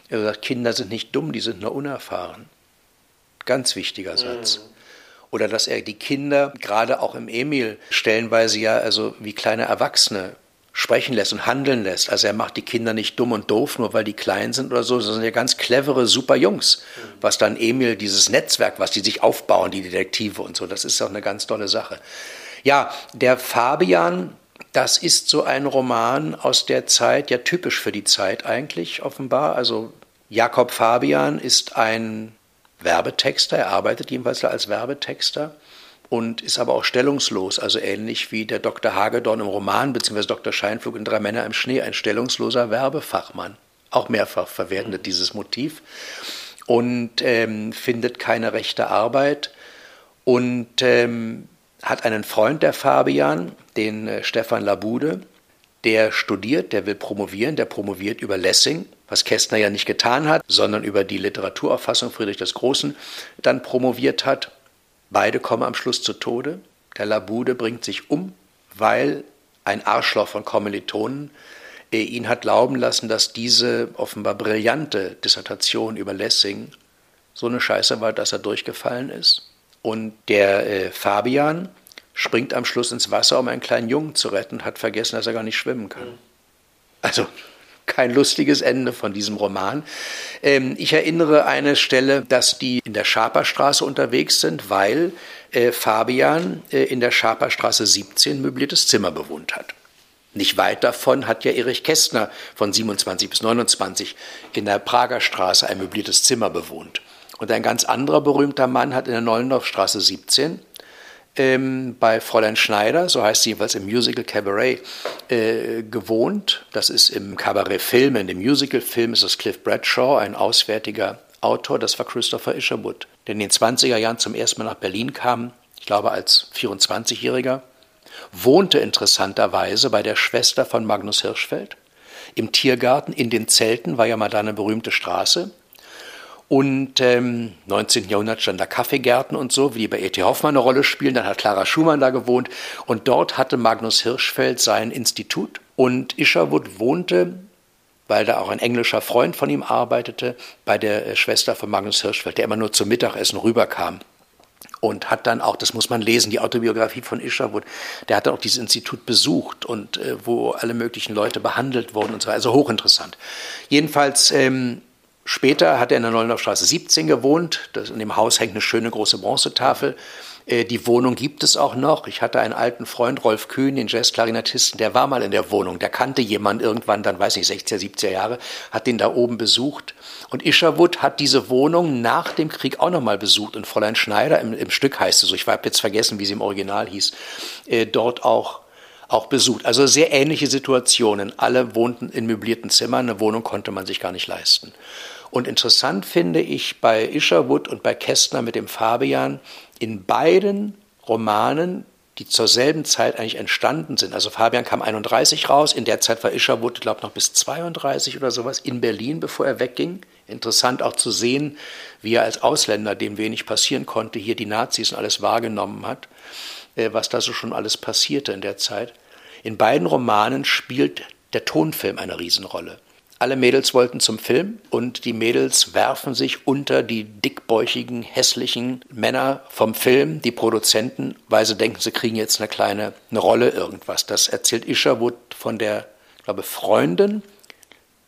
Er sagt, Kinder sind nicht dumm, die sind nur unerfahren. Ganz wichtiger Satz. Mhm. Oder dass er die Kinder, gerade auch im Emil, stellenweise ja also wie kleine Erwachsene sprechen lässt und handeln lässt. Also er macht die Kinder nicht dumm und doof, nur weil die klein sind oder so, sondern ja ganz clevere, super Jungs. Was dann Emil, dieses Netzwerk, was die sich aufbauen, die Detektive und so, das ist auch eine ganz tolle Sache. Ja, der Fabian, das ist so ein Roman aus der Zeit, ja typisch für die Zeit eigentlich offenbar. Also Jakob Fabian ist ein Werbetexter, er arbeitet jedenfalls als Werbetexter und ist aber auch stellungslos, also ähnlich wie der Dr. Hagedorn im Roman, beziehungsweise Dr. Scheinflug in Drei Männer im Schnee, ein stellungsloser Werbefachmann. Auch mehrfach verwendet dieses Motiv und ähm, findet keine rechte Arbeit und ähm, hat einen Freund, der Fabian, den äh, Stefan Labude, der studiert, der will promovieren, der promoviert über Lessing, was Kästner ja nicht getan hat, sondern über die Literaturauffassung Friedrich des Großen dann promoviert hat. Beide kommen am Schluss zu Tode. Der Labude bringt sich um, weil ein Arschloch von Kommilitonen ihn hat glauben lassen, dass diese offenbar brillante Dissertation über Lessing so eine Scheiße war, dass er durchgefallen ist. Und der äh, Fabian, springt am Schluss ins Wasser, um einen kleinen Jungen zu retten und hat vergessen, dass er gar nicht schwimmen kann. Also kein lustiges Ende von diesem Roman. Ähm, ich erinnere eine Stelle, dass die in der Schaperstraße unterwegs sind, weil äh, Fabian äh, in der Schaperstraße 17 möbliertes Zimmer bewohnt hat. Nicht weit davon hat ja Erich Kästner von 27 bis 29 in der Prager Straße ein möbliertes Zimmer bewohnt. Und ein ganz anderer berühmter Mann hat in der Neulendorfstraße 17 ähm, bei Fräulein Schneider, so heißt sie jedenfalls im Musical Cabaret, äh, gewohnt. Das ist im Cabaret-Film, in dem Musical-Film ist es Cliff Bradshaw, ein auswärtiger Autor, das war Christopher Isherwood, der in den 20er Jahren zum ersten Mal nach Berlin kam, ich glaube als 24-Jähriger, wohnte interessanterweise bei der Schwester von Magnus Hirschfeld. Im Tiergarten, in den Zelten war ja mal da eine berühmte Straße. Und ähm, 19. Jahrhundert stand da Kaffeegärten und so, wie bei E.T. Hoffmann eine Rolle spielen. Dann hat Clara Schumann da gewohnt. Und dort hatte Magnus Hirschfeld sein Institut. Und Isherwood wohnte weil da auch ein englischer Freund von ihm arbeitete, bei der äh, Schwester von Magnus Hirschfeld, der immer nur zum Mittagessen rüberkam und hat dann auch, das muss man lesen, die Autobiografie von Isherwood, der hat dann auch dieses Institut besucht und äh, wo alle möglichen Leute behandelt wurden und so, also hochinteressant. Jedenfalls ähm, später hat er in der Neulendorfstraße 17 gewohnt, das, in dem Haus hängt eine schöne große Bronzetafel äh, die Wohnung gibt es auch noch. Ich hatte einen alten Freund, Rolf Kühn, den Jazzklarinetisten, der war mal in der Wohnung. Der kannte jemand irgendwann, dann weiß ich, 60er, 70er Jahre, hat den da oben besucht. Und Isherwood hat diese Wohnung nach dem Krieg auch nochmal besucht. Und Fräulein Schneider, im, im Stück heißt es so, ich habe jetzt vergessen, wie sie im Original hieß, äh, dort auch auch besucht. Also sehr ähnliche Situationen. Alle wohnten in möblierten Zimmern, eine Wohnung konnte man sich gar nicht leisten. Und interessant finde ich bei Isherwood und bei Kästner mit dem Fabian, in beiden Romanen, die zur selben Zeit eigentlich entstanden sind. Also Fabian kam 31 raus, in der Zeit war Isherwood, glaube ich, noch bis 32 oder sowas in Berlin, bevor er wegging. Interessant auch zu sehen, wie er als Ausländer, dem wenig passieren konnte, hier die Nazis und alles wahrgenommen hat, äh, was da so schon alles passierte in der Zeit. In beiden Romanen spielt der Tonfilm eine Riesenrolle. Alle Mädels wollten zum Film und die Mädels werfen sich unter die dickbäuchigen, hässlichen Männer vom Film, die Produzenten, weil sie denken, sie kriegen jetzt eine kleine eine Rolle irgendwas. Das erzählt Isherwood von der, glaube Freundin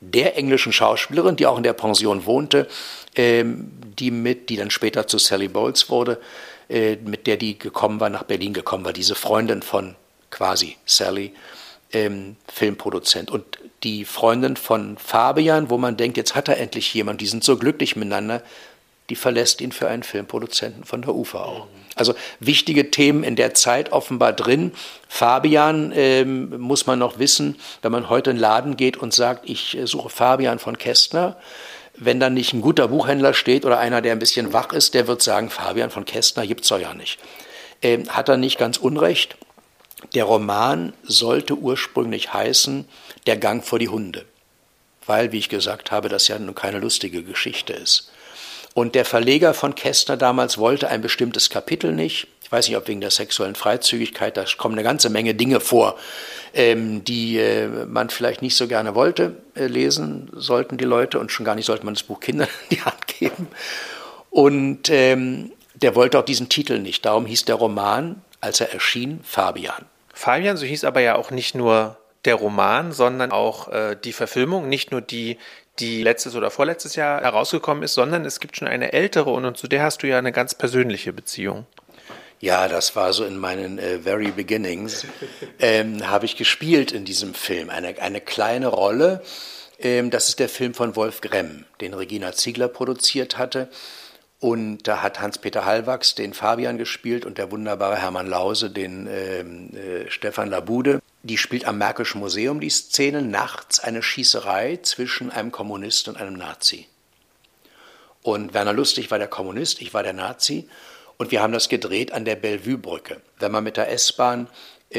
der englischen Schauspielerin, die auch in der Pension wohnte, ähm, die mit, die dann später zu Sally Bowles wurde, äh, mit der die gekommen war, nach Berlin gekommen war, diese Freundin von quasi Sally, ähm, Filmproduzent. Und die Freundin von Fabian, wo man denkt, jetzt hat er endlich jemand, die sind so glücklich miteinander, die verlässt ihn für einen Filmproduzenten von der auch. Also wichtige Themen in der Zeit offenbar drin. Fabian ähm, muss man noch wissen, wenn man heute in den Laden geht und sagt, ich äh, suche Fabian von Kästner, wenn da nicht ein guter Buchhändler steht oder einer, der ein bisschen wach ist, der wird sagen, Fabian von Kästner gibt's doch ja nicht. Ähm, hat er nicht ganz unrecht. Der Roman sollte ursprünglich heißen Der Gang vor die Hunde, weil, wie ich gesagt habe, das ja nun keine lustige Geschichte ist. Und der Verleger von Kästner damals wollte ein bestimmtes Kapitel nicht. Ich weiß nicht, ob wegen der sexuellen Freizügigkeit, da kommen eine ganze Menge Dinge vor, ähm, die äh, man vielleicht nicht so gerne wollte, äh, lesen sollten die Leute und schon gar nicht sollte man das Buch Kindern in die Hand geben. Und ähm, der wollte auch diesen Titel nicht. Darum hieß der Roman, als er erschien, Fabian. Fabian, so hieß aber ja auch nicht nur der Roman, sondern auch äh, die Verfilmung, nicht nur die, die letztes oder vorletztes Jahr herausgekommen ist, sondern es gibt schon eine ältere und, und zu der hast du ja eine ganz persönliche Beziehung. Ja, das war so in meinen äh, very beginnings. Ähm, Habe ich gespielt in diesem Film. Eine, eine kleine Rolle. Ähm, das ist der Film von Wolf Gremm, den Regina Ziegler produziert hatte. Und da hat Hans-Peter Hallwachs den Fabian gespielt und der wunderbare Hermann Lause den ähm, äh, Stefan Labude. Die spielt am Märkischen Museum die Szene nachts eine Schießerei zwischen einem Kommunist und einem Nazi. Und Werner Lustig war der Kommunist, ich war der Nazi. Und wir haben das gedreht an der Bellevue-Brücke. Wenn man mit der S-Bahn äh,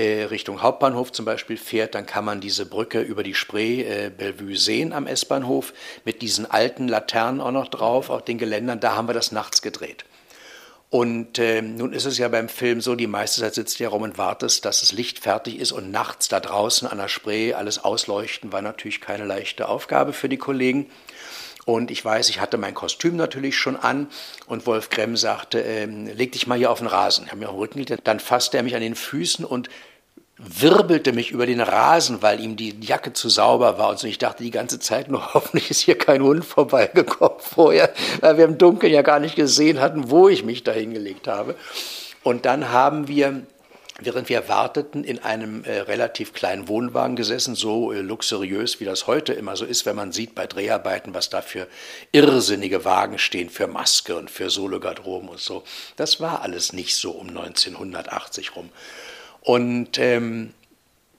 Richtung Hauptbahnhof zum Beispiel fährt, dann kann man diese Brücke über die Spree äh, Bellevue sehen am S-Bahnhof mit diesen alten Laternen auch noch drauf, auf den Geländern. Da haben wir das nachts gedreht. Und äh, nun ist es ja beim Film so, die meiste Zeit sitzt ja rum und wartest, dass das Licht fertig ist und nachts da draußen an der Spree alles ausleuchten war natürlich keine leichte Aufgabe für die Kollegen. Und ich weiß, ich hatte mein Kostüm natürlich schon an und Wolf Gremm sagte, ähm, leg dich mal hier auf den Rasen. Ich habe mir auf den Rücken gelegt. Dann fasste er mich an den Füßen und wirbelte mich über den Rasen, weil ihm die Jacke zu sauber war. Und so ich dachte die ganze Zeit nur, hoffentlich ist hier kein Hund vorbeigekommen vorher, weil wir im Dunkeln ja gar nicht gesehen hatten, wo ich mich da hingelegt habe. Und dann haben wir während wir warteten, in einem äh, relativ kleinen Wohnwagen gesessen, so äh, luxuriös, wie das heute immer so ist, wenn man sieht bei Dreharbeiten, was da für irrsinnige Wagen stehen, für Maske und für Sologarderoben und so. Das war alles nicht so um 1980 rum. Und ähm,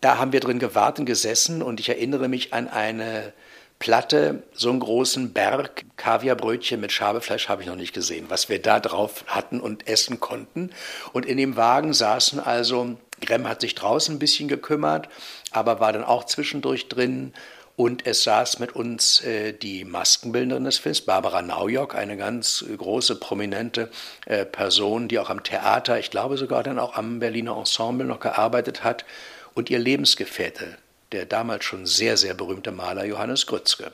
da haben wir drin gewartet, gesessen und ich erinnere mich an eine Platte, so einen großen Berg Kaviarbrötchen mit Schabefleisch habe ich noch nicht gesehen, was wir da drauf hatten und essen konnten. Und in dem Wagen saßen also, Gremm hat sich draußen ein bisschen gekümmert, aber war dann auch zwischendurch drin. Und es saß mit uns äh, die Maskenbildnerin des Films, Barbara Naujock, eine ganz große, prominente äh, Person, die auch am Theater, ich glaube sogar dann auch am Berliner Ensemble noch gearbeitet hat, und ihr Lebensgefährte, der damals schon sehr, sehr berühmte Maler Johannes Grützke.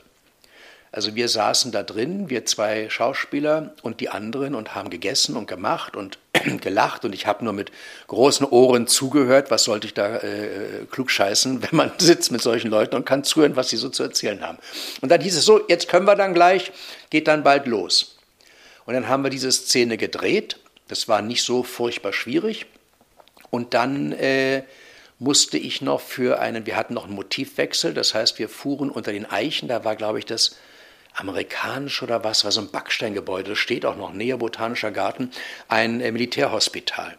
Also wir saßen da drin, wir zwei Schauspieler und die anderen und haben gegessen und gemacht und gelacht und ich habe nur mit großen Ohren zugehört. Was sollte ich da äh, klugscheißen, wenn man sitzt mit solchen Leuten und kann zuhören, was sie so zu erzählen haben. Und dann hieß es so, jetzt können wir dann gleich, geht dann bald los. Und dann haben wir diese Szene gedreht. Das war nicht so furchtbar schwierig. Und dann äh, musste ich noch für einen, wir hatten noch einen Motivwechsel, das heißt, wir fuhren unter den Eichen, da war, glaube ich, das amerikanisch oder was, war so ein Backsteingebäude, das steht auch noch, näher Botanischer Garten, ein äh, Militärhospital.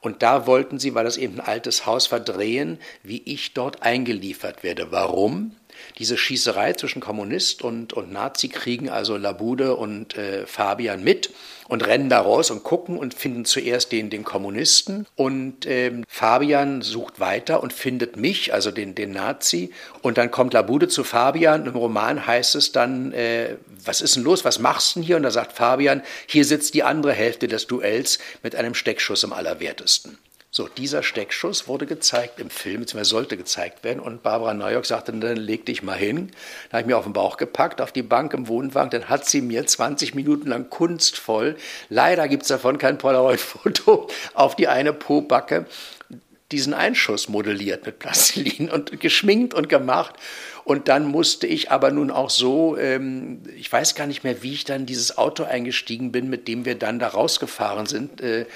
Und da wollten sie, weil das eben ein altes Haus war, drehen, wie ich dort eingeliefert werde. Warum? Diese Schießerei zwischen Kommunist und, und Nazi kriegen also Labude und äh, Fabian mit und rennen da raus und gucken und finden zuerst den, den Kommunisten. Und ähm, Fabian sucht weiter und findet mich, also den, den Nazi. Und dann kommt Labude zu Fabian. Im Roman heißt es dann, äh, was ist denn los, was machst du denn hier? Und da sagt Fabian, hier sitzt die andere Hälfte des Duells mit einem Steckschuss im Allerwertesten. So, dieser Steckschuss wurde gezeigt im Film, beziehungsweise sollte gezeigt werden. Und Barbara Neujock sagte, dann leg dich mal hin. Da habe ich mir auf den Bauch gepackt, auf die Bank im Wohnwagen. Dann hat sie mir 20 Minuten lang kunstvoll, leider gibt es davon kein Polaroid-Foto, auf die eine Po-Backe diesen Einschuss modelliert mit Plastilin und geschminkt und gemacht. Und dann musste ich aber nun auch so, ähm, ich weiß gar nicht mehr, wie ich dann dieses Auto eingestiegen bin, mit dem wir dann da rausgefahren sind, äh,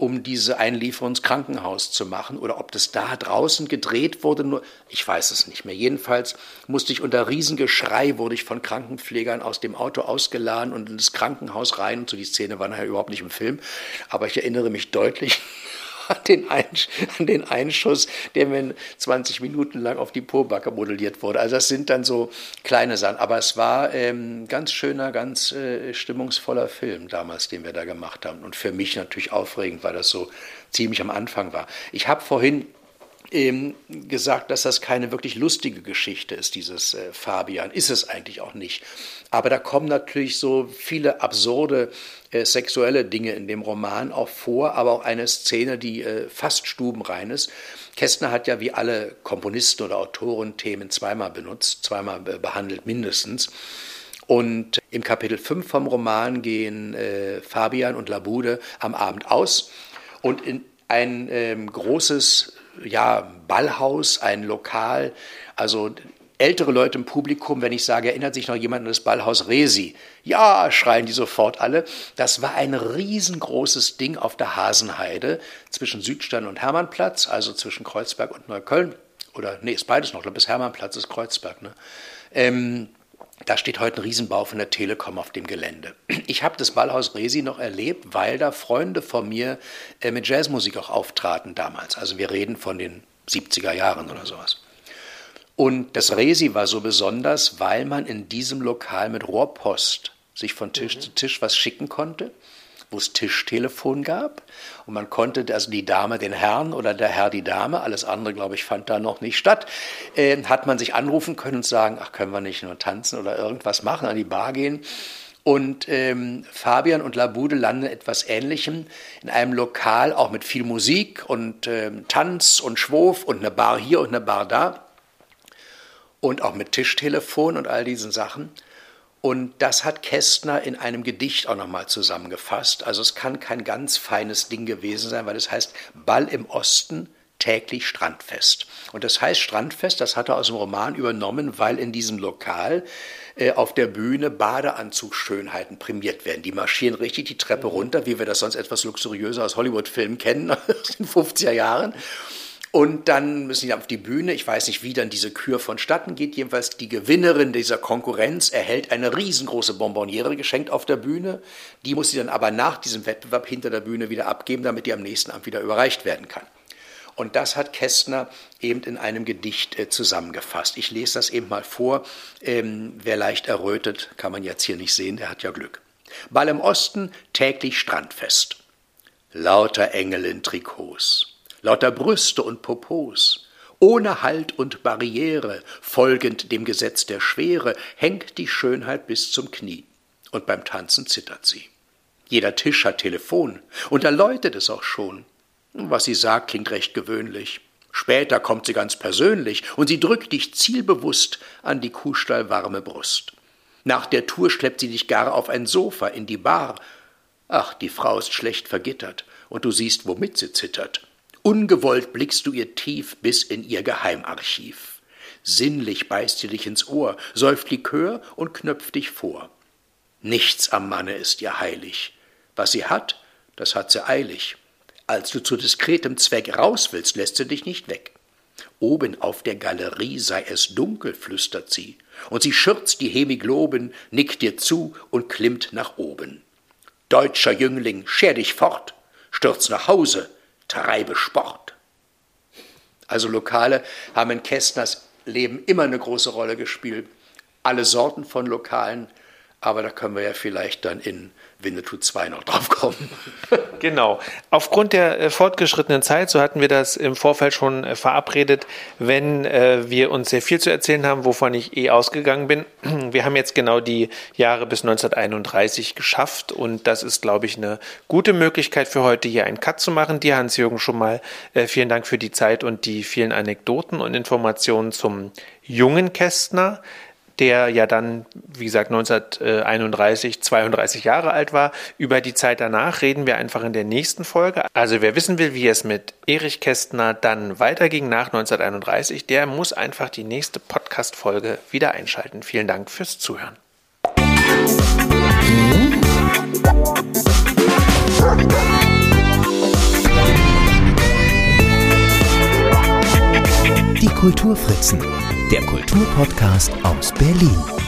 um diese Einlieferung ins Krankenhaus zu machen. Oder ob das da draußen gedreht wurde, nur, ich weiß es nicht mehr. Jedenfalls musste ich unter Riesengeschrei, wurde ich von Krankenpflegern aus dem Auto ausgeladen und ins Krankenhaus rein. Und so die Szene war nachher überhaupt nicht im Film. Aber ich erinnere mich deutlich an den, an den Einschuss, der mir 20 Minuten lang auf die Pobacke modelliert wurde. Also das sind dann so kleine Sachen. Aber es war ähm, ganz schöner, ganz äh, stimmungsvoller Film damals, den wir da gemacht haben. Und für mich natürlich aufregend, weil das so ziemlich am Anfang war. Ich habe vorhin ähm, gesagt, dass das keine wirklich lustige Geschichte ist, dieses äh, Fabian. Ist es eigentlich auch nicht. Aber da kommen natürlich so viele absurde äh, sexuelle Dinge in dem Roman auch vor, aber auch eine Szene, die äh, fast stubenrein ist. Kästner hat ja wie alle Komponisten oder Autoren Themen zweimal benutzt, zweimal behandelt mindestens. Und im Kapitel 5 vom Roman gehen äh, Fabian und Labude am Abend aus und in ein ähm, großes ja, Ballhaus, ein Lokal, also ältere Leute im Publikum, wenn ich sage, erinnert sich noch jemand an das Ballhaus Resi? Ja, schreien die sofort alle. Das war ein riesengroßes Ding auf der Hasenheide zwischen Südstern und Hermannplatz, also zwischen Kreuzberg und Neukölln. Oder, nee, ist beides noch, bis Hermannplatz ist Kreuzberg. Ne? Ähm, da steht heute ein Riesenbau von der Telekom auf dem Gelände. Ich habe das Ballhaus Resi noch erlebt, weil da Freunde von mir äh, mit Jazzmusik auch auftraten damals. Also wir reden von den 70er Jahren oder sowas. Und das Resi war so besonders, weil man in diesem Lokal mit Rohrpost sich von Tisch mhm. zu Tisch was schicken konnte, wo es Tischtelefon gab. Und man konnte also die Dame den Herrn oder der Herr die Dame, alles andere, glaube ich, fand da noch nicht statt, äh, hat man sich anrufen können und sagen, ach, können wir nicht nur tanzen oder irgendwas machen, an die Bar gehen. Und ähm, Fabian und Labude landen etwas Ähnlichem in einem Lokal, auch mit viel Musik und ähm, Tanz und Schwof und eine Bar hier und eine Bar da und auch mit Tischtelefon und all diesen Sachen. Und das hat Kästner in einem Gedicht auch nochmal zusammengefasst. Also es kann kein ganz feines Ding gewesen sein, weil es heißt Ball im Osten, täglich Strandfest. Und das heißt Strandfest, das hat er aus dem Roman übernommen, weil in diesem Lokal äh, auf der Bühne Badeanzugsschönheiten prämiert werden. Die marschieren richtig die Treppe runter, wie wir das sonst etwas luxuriöser aus Hollywood-Filmen kennen aus den 50er Jahren. Und dann müssen sie auf die Bühne. Ich weiß nicht, wie dann diese Kür vonstatten geht. Jedenfalls die Gewinnerin dieser Konkurrenz erhält eine riesengroße Bonbonniere geschenkt auf der Bühne. Die muss sie dann aber nach diesem Wettbewerb hinter der Bühne wieder abgeben, damit die am nächsten Abend wieder überreicht werden kann. Und das hat Kästner eben in einem Gedicht äh, zusammengefasst. Ich lese das eben mal vor. Ähm, wer leicht errötet, kann man jetzt hier nicht sehen, der hat ja Glück. Ball im Osten, täglich Strandfest. Lauter Engel in Trikots lauter Brüste und Popos. Ohne Halt und Barriere, folgend dem Gesetz der Schwere, hängt die Schönheit bis zum Knie. Und beim Tanzen zittert sie. Jeder Tisch hat Telefon, und da läutet es auch schon. Was sie sagt, klingt recht gewöhnlich. Später kommt sie ganz persönlich und sie drückt dich zielbewusst an die kuhstallwarme Brust. Nach der Tour schleppt sie dich gar auf ein Sofa in die Bar. Ach, die Frau ist schlecht vergittert und du siehst, womit sie zittert. Ungewollt blickst du ihr tief bis in ihr Geheimarchiv. Sinnlich beißt sie dich ins Ohr, säuft Likör und knöpft dich vor. Nichts am Manne ist ihr heilig. Was sie hat, das hat sie eilig. Als du zu diskretem Zweck raus willst, lässt sie dich nicht weg. Oben auf der Galerie sei es dunkel, flüstert sie, und sie schürzt die Hemigloben, nickt dir zu und klimmt nach oben. Deutscher Jüngling, scher dich fort, stürz nach Hause, treibe Sport. Also Lokale haben in Kästners Leben immer eine große Rolle gespielt. Alle Sorten von Lokalen, aber da können wir ja vielleicht dann in Winnetou 2 noch drauf kommen. genau. Aufgrund der äh, fortgeschrittenen Zeit, so hatten wir das im Vorfeld schon äh, verabredet, wenn äh, wir uns sehr viel zu erzählen haben, wovon ich eh ausgegangen bin. Wir haben jetzt genau die Jahre bis 1931 geschafft und das ist, glaube ich, eine gute Möglichkeit für heute hier einen Cut zu machen. Dir, Hans-Jürgen, schon mal vielen Dank für die Zeit und die vielen Anekdoten und Informationen zum jungen Kästner der ja dann, wie gesagt, 1931, 32 Jahre alt war. Über die Zeit danach reden wir einfach in der nächsten Folge. Also wer wissen will, wie es mit Erich Kästner dann weiterging nach 1931, der muss einfach die nächste Podcast-Folge wieder einschalten. Vielen Dank fürs Zuhören. Die Kulturfritzen der Kulturpodcast aus Berlin.